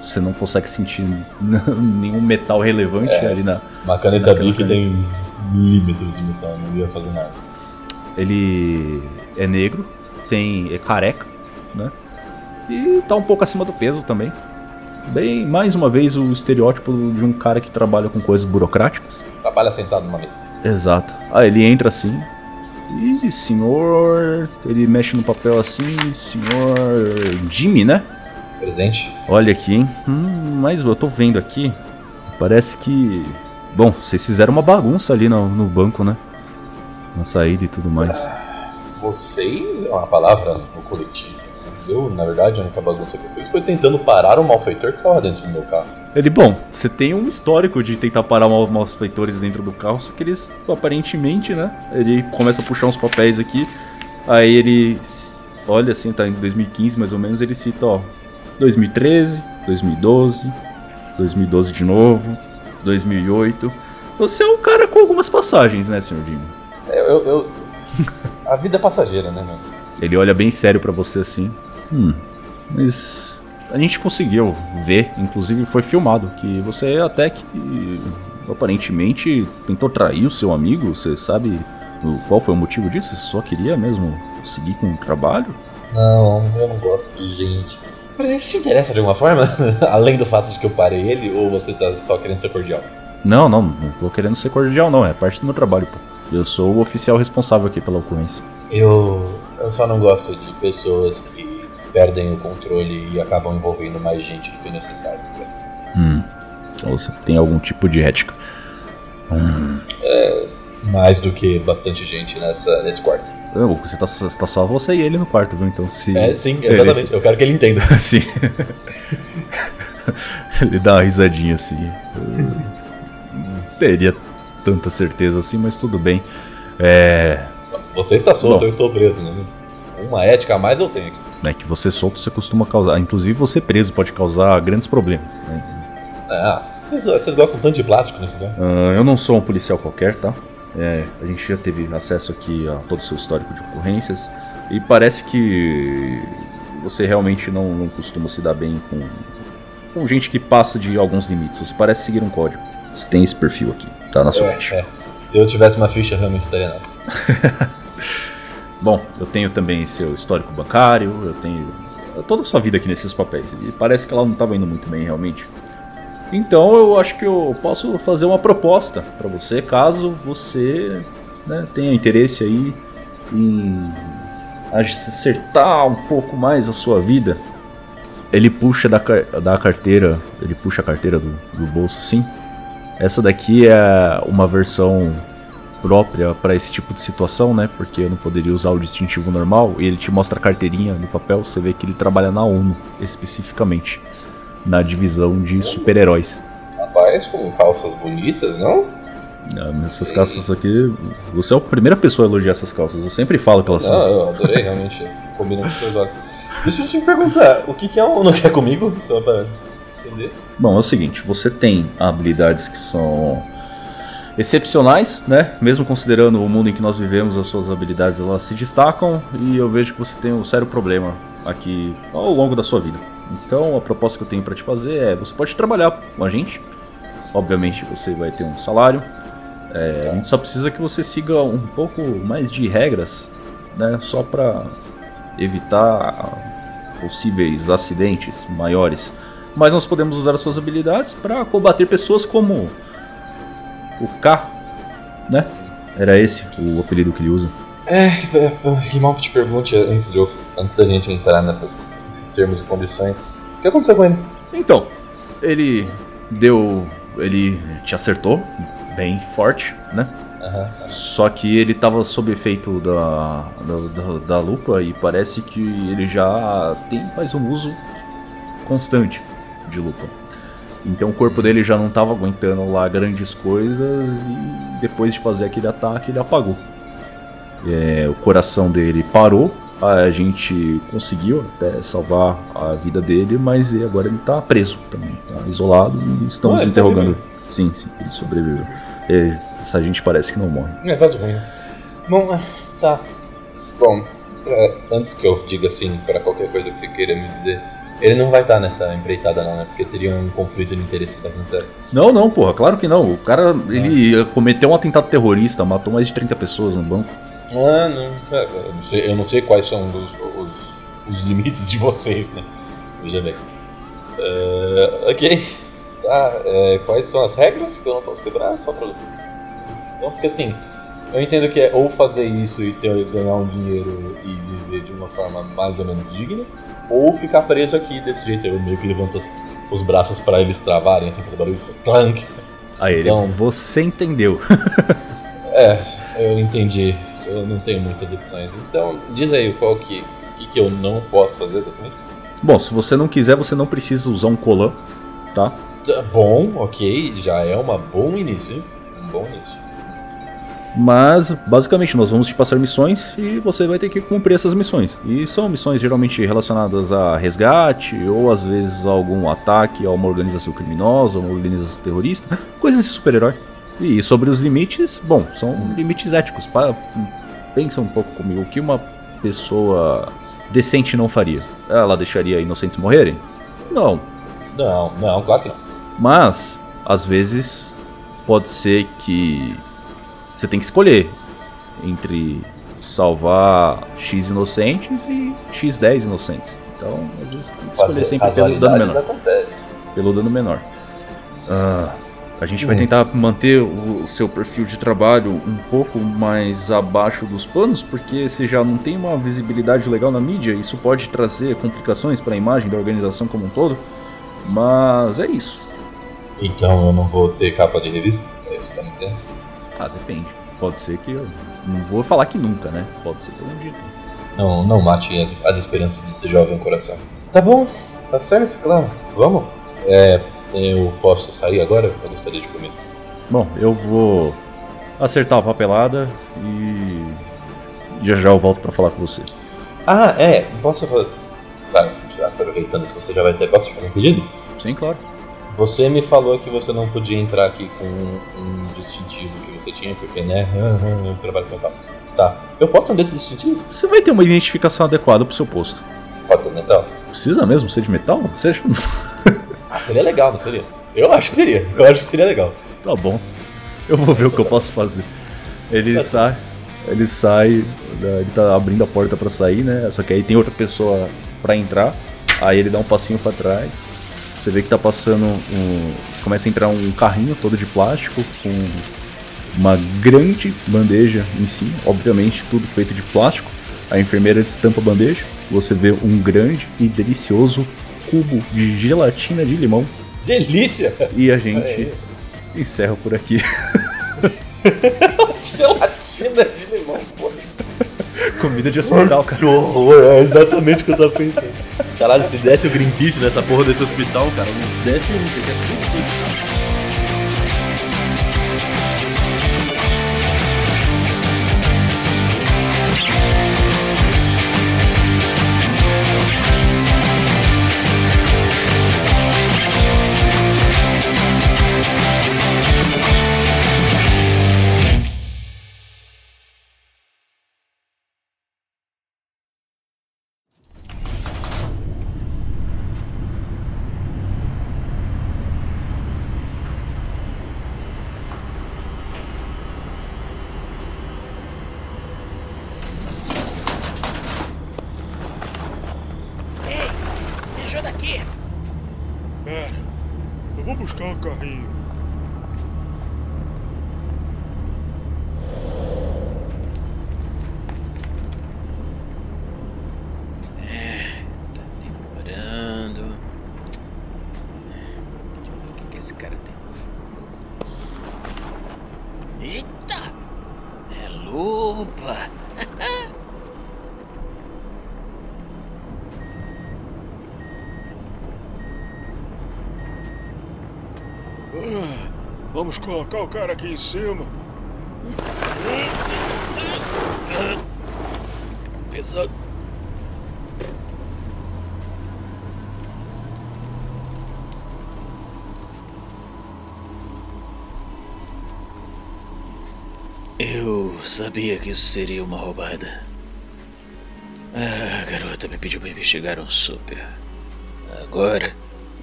você não consegue sentir [LAUGHS] nenhum metal relevante É. ali na. Uma caneta Naquela Bic caneta. tem milímetros de metal, não ia fazer nada. Ele é negro, tem é careca, né? E tá um pouco acima do peso também. Bem, mais uma vez o estereótipo de um cara que trabalha com coisas burocráticas. Trabalha sentado numa mesa. Exato. Ah, ele entra assim. E senhor. Ele mexe no papel assim, senhor. Jimmy, né? Presente. Olha aqui, hein? Hum, mas eu tô vendo aqui. Parece que. Bom, vocês fizeram uma bagunça ali no, no banco, né? Na saída e tudo mais. Vocês é uma palavra no coletivo. Né? Eu, na verdade, a única bagunça que eu fiz foi tentando parar o malfeitor que estava dentro do meu carro. Ele, bom, você tem um histórico de tentar parar mal- maus feitores dentro do carro, só que eles, aparentemente, né? Ele começa a puxar uns papéis aqui. Aí ele. Olha assim, tá em 2015 mais ou menos. Ele cita, ó. 2013, 2012, 2012 de novo, 2008. Você é um cara com algumas passagens, né, senhor Jimmy? Eu, eu- eu- A vida é passageira, né, meu? Ele olha bem sério pra você assim. Hum, mas a gente conseguiu ver, inclusive foi filmado, que você até que aparentemente tentou trair o seu amigo. Você sabe qual foi o motivo disso? Você só queria mesmo seguir com o trabalho? Não, eu não gosto de gente. Mas isso te interessa de alguma forma? [LAUGHS] Além do fato de que eu parei ele, ou você tá só querendo ser cordial? Não, não, não tô querendo ser cordial, não. É parte do meu trabalho, pô. Eu sou o oficial responsável aqui pela ocorrência. Eu, eu só não gosto de pessoas que perdem o controle e acabam envolvendo mais gente do que necessário. Hum. Então você tem algum tipo de ética. Hum. Mais do que bastante gente nessa, nesse quarto. Eu, Você tá, você tá só você e ele no quarto, viu? Então se. É, sim, exatamente. Eu quero que ele entenda. [LAUGHS] Sim. Ele dá uma risadinha assim. Não teria tanta certeza assim, mas tudo bem. É. Você está solto, Bom. eu estou preso, né? Uma ética a mais eu tenho aqui. Né, que você solto você costuma causar. Inclusive você preso pode causar grandes problemas. né? Ah, vocês, gostam tanto de plástico nesse lugar? Ah, eu não sou um policial qualquer, tá? É, a gente já teve acesso aqui a todo o seu histórico de ocorrências. E parece que você realmente não, não costuma se dar bem com, com gente que passa de alguns limites. Você parece seguir um código. Você tem esse perfil aqui, tá na sua É, ficha. é. Se eu tivesse uma ficha, realmente estaria nada. [LAUGHS] Bom, eu tenho também seu histórico bancário, eu tenho toda a sua vida aqui nesses papéis. E parece que ela não estava indo muito bem realmente. Então eu acho que eu posso fazer uma proposta para você, caso você né, tenha interesse aí em acertar um pouco mais a sua vida. Ele puxa da, da carteira, ele puxa a carteira do, do bolso assim. Essa daqui é uma versão própria para esse tipo de situação, né? Porque eu não poderia usar o distintivo normal. E ele te mostra a carteirinha no papel, você vê que ele trabalha na ONU, especificamente, na divisão de super-heróis. Rapaz, com calças bonitas, não? Ah, Essas calças aqui, você é a primeira pessoa a elogiar essas calças. Eu sempre falo que elas Não, são. eu adorei, realmente. Combina com seus olhos. Deixa eu te perguntar, o que, que é um não quer comigo? Só pra entender. Bom, é o seguinte, você tem habilidades que são excepcionais, né? Mesmo considerando o mundo em que nós vivemos, as suas habilidades elas se destacam e eu vejo que você tem um sério problema aqui ao longo da sua vida. Então, a proposta que eu tenho para te fazer é: você pode trabalhar com a gente. Obviamente, você vai ter um salário. É, a gente só precisa que você siga um pouco mais de regras, né? Só para evitar possíveis acidentes maiores. Mas nós podemos usar as suas habilidades para combater pessoas como o K, né? Era esse o apelido que ele usa. É, é, é que mal te pergunte antes, de, antes da gente entrar nessas, nesses termos e condições. O que aconteceu com ele? Então, ele deu. Ele te acertou bem forte, né? Uhum. Só que ele estava sob efeito da, da, da, da, lupa e parece que ele já tem mais um uso constante de lupa. Então o corpo dele já não estava aguentando lá grandes coisas e depois de fazer aquele ataque ele apagou. É, o coração dele parou, a gente conseguiu até salvar a vida dele, mas agora ele está preso também, tá isolado e estamos Ué, interrogando. Tá sim, sim, ele sobreviveu. É, essa gente parece que não morre. É, faz ruim. Bom, é, tá. Bom, é, antes que eu diga assim para qualquer coisa que você queira me dizer, ele não vai estar nessa empreitada não, né? Porque teria um conflito de interesse bastante sério. Não, não, porra, claro que não. O cara, ele ah. cometeu um atentado terrorista, matou mais de 30 pessoas no banco. Ah, não. É, eu não sei, eu não sei quais são os, os, os limites de vocês, né? Veja bem. Uh, ok. Tá, é, quais são as regras que eu não posso quebrar? Só pra. Não, porque assim, eu entendo que é ou fazer isso e ter, ganhar um dinheiro e viver de uma forma mais ou menos digna, ou ficar preso aqui desse jeito. Eu meio que levanto os, os braços para eles travarem, assim, fazer barulho. Clank! Aí então, você entendeu. [LAUGHS] é, eu entendi. Eu não tenho muitas opções. Então, diz aí qual que, que, que eu não posso fazer exatamente. Bom, se você não quiser, você não precisa usar um colã, tá? tá? Bom, ok, já é um bom início. Um bom início. Mas, basicamente, nós vamos te passar missões e você vai ter que cumprir essas missões. E são missões geralmente relacionadas a resgate, ou às vezes a algum ataque a uma organização criminosa, uma organização terrorista, coisas de super-herói. E sobre os limites, bom, são limites éticos. Pensa um pouco comigo, o que uma pessoa decente não faria? Ela deixaria inocentes morrerem? Não. Não, não, claro que não. Mas, às vezes, pode ser que você tem que escolher entre salvar X inocentes e X10 inocentes. Então, às vezes tem que escolher sempre pelo dano menor. Acontece. Pelo dano menor. Ah, a gente vai hum. tentar manter o seu perfil de trabalho um pouco mais abaixo dos panos, porque você já não tem uma visibilidade legal na mídia, isso pode trazer complicações para a imagem da organização como um todo. Mas é isso. Então eu não vou ter capa de revista? É isso que tá me dizendo? Ah, depende. Pode ser que eu. Não vou falar que nunca, né? Pode ser que um dia. Não, não mate as, as esperanças desse jovem coração. Tá bom, tá certo, claro. Vamos. É, eu posso sair agora? Eu gostaria de comer. Bom, eu vou acertar a papelada e já já eu volto para falar com você. Ah, é. Posso. Tá, aproveitando que você já vai sair, posso fazer um pedido? Sim, claro. Você me falou que você não podia entrar aqui com um distintivo que você tinha, porque, né, [LAUGHS] eu trabalho com metal. Tá. Eu posso ter esse distintivo? Você vai ter uma identificação adequada pro seu posto. Pode ser metal? Precisa mesmo ser de metal? Seja. [LAUGHS] ah, seria legal, não seria? Eu acho que seria. Eu acho que seria legal. Tá bom. Eu vou ver o que eu posso fazer. Ele tá sai. Ele sai. Ele tá abrindo a porta para sair, né? Só que aí tem outra pessoa para entrar. Aí ele dá um passinho para trás você vê que tá passando um. Começa a entrar um carrinho todo de plástico com uma grande bandeja em cima, obviamente tudo feito de plástico. A enfermeira destampa a bandeja, você vê um grande e delicioso cubo de gelatina de limão. Delícia! E a gente encerra por aqui. [LAUGHS] gelatina de limão, foda [LAUGHS] Comida de hospital, cara. Que horror, é exatamente o que eu tava pensando. Caralho, se desse o Greenpeace nessa porra desse hospital, cara, não desse nunca, vamos colocar o cara aqui em cima. Pesado. Eu sabia que isso seria uma roubada. Ah, a garota me pediu para investigar um super. Agora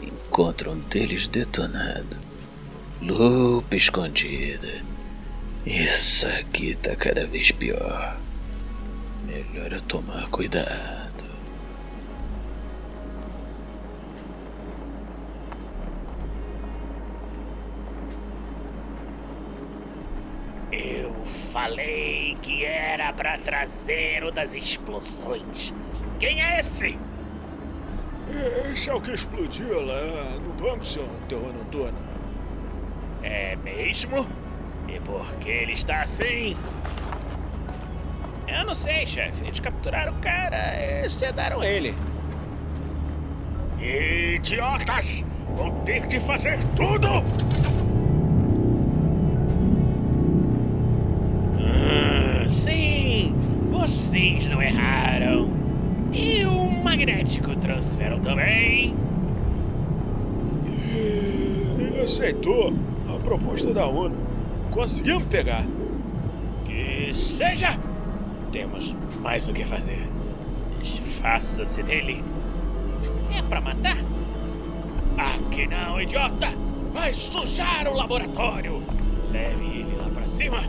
encontro um deles detonado. Lupa escondida. Isso aqui tá cada vez pior. Melhor eu tomar cuidado. Eu falei que era pra trazer o das explosões. Quem é esse? Esse é o que explodiu lá no banco, seu terror noturno. É mesmo? E por que ele está assim? Eu não sei, chefe. Eles capturaram o cara e sedaram ele. Idiotas! Vão ter de fazer tudo! Ah, sim! Vocês não erraram! E o magnético trouxeram também? Ele aceitou a proposta da ONU. Conseguimos pegar. Que seja! Temos mais o que fazer. Faça-se dele. É pra matar? Aqui não, idiota! Vai sujar o laboratório! Leve ele lá pra cima!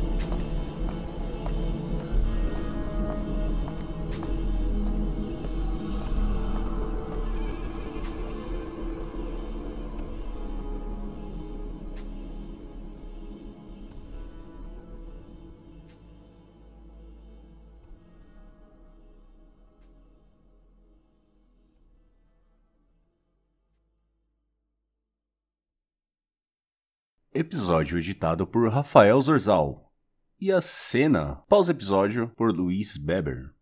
Episódio editado por Rafael Zorzal. E a cena pós-episódio por Luiz Beber.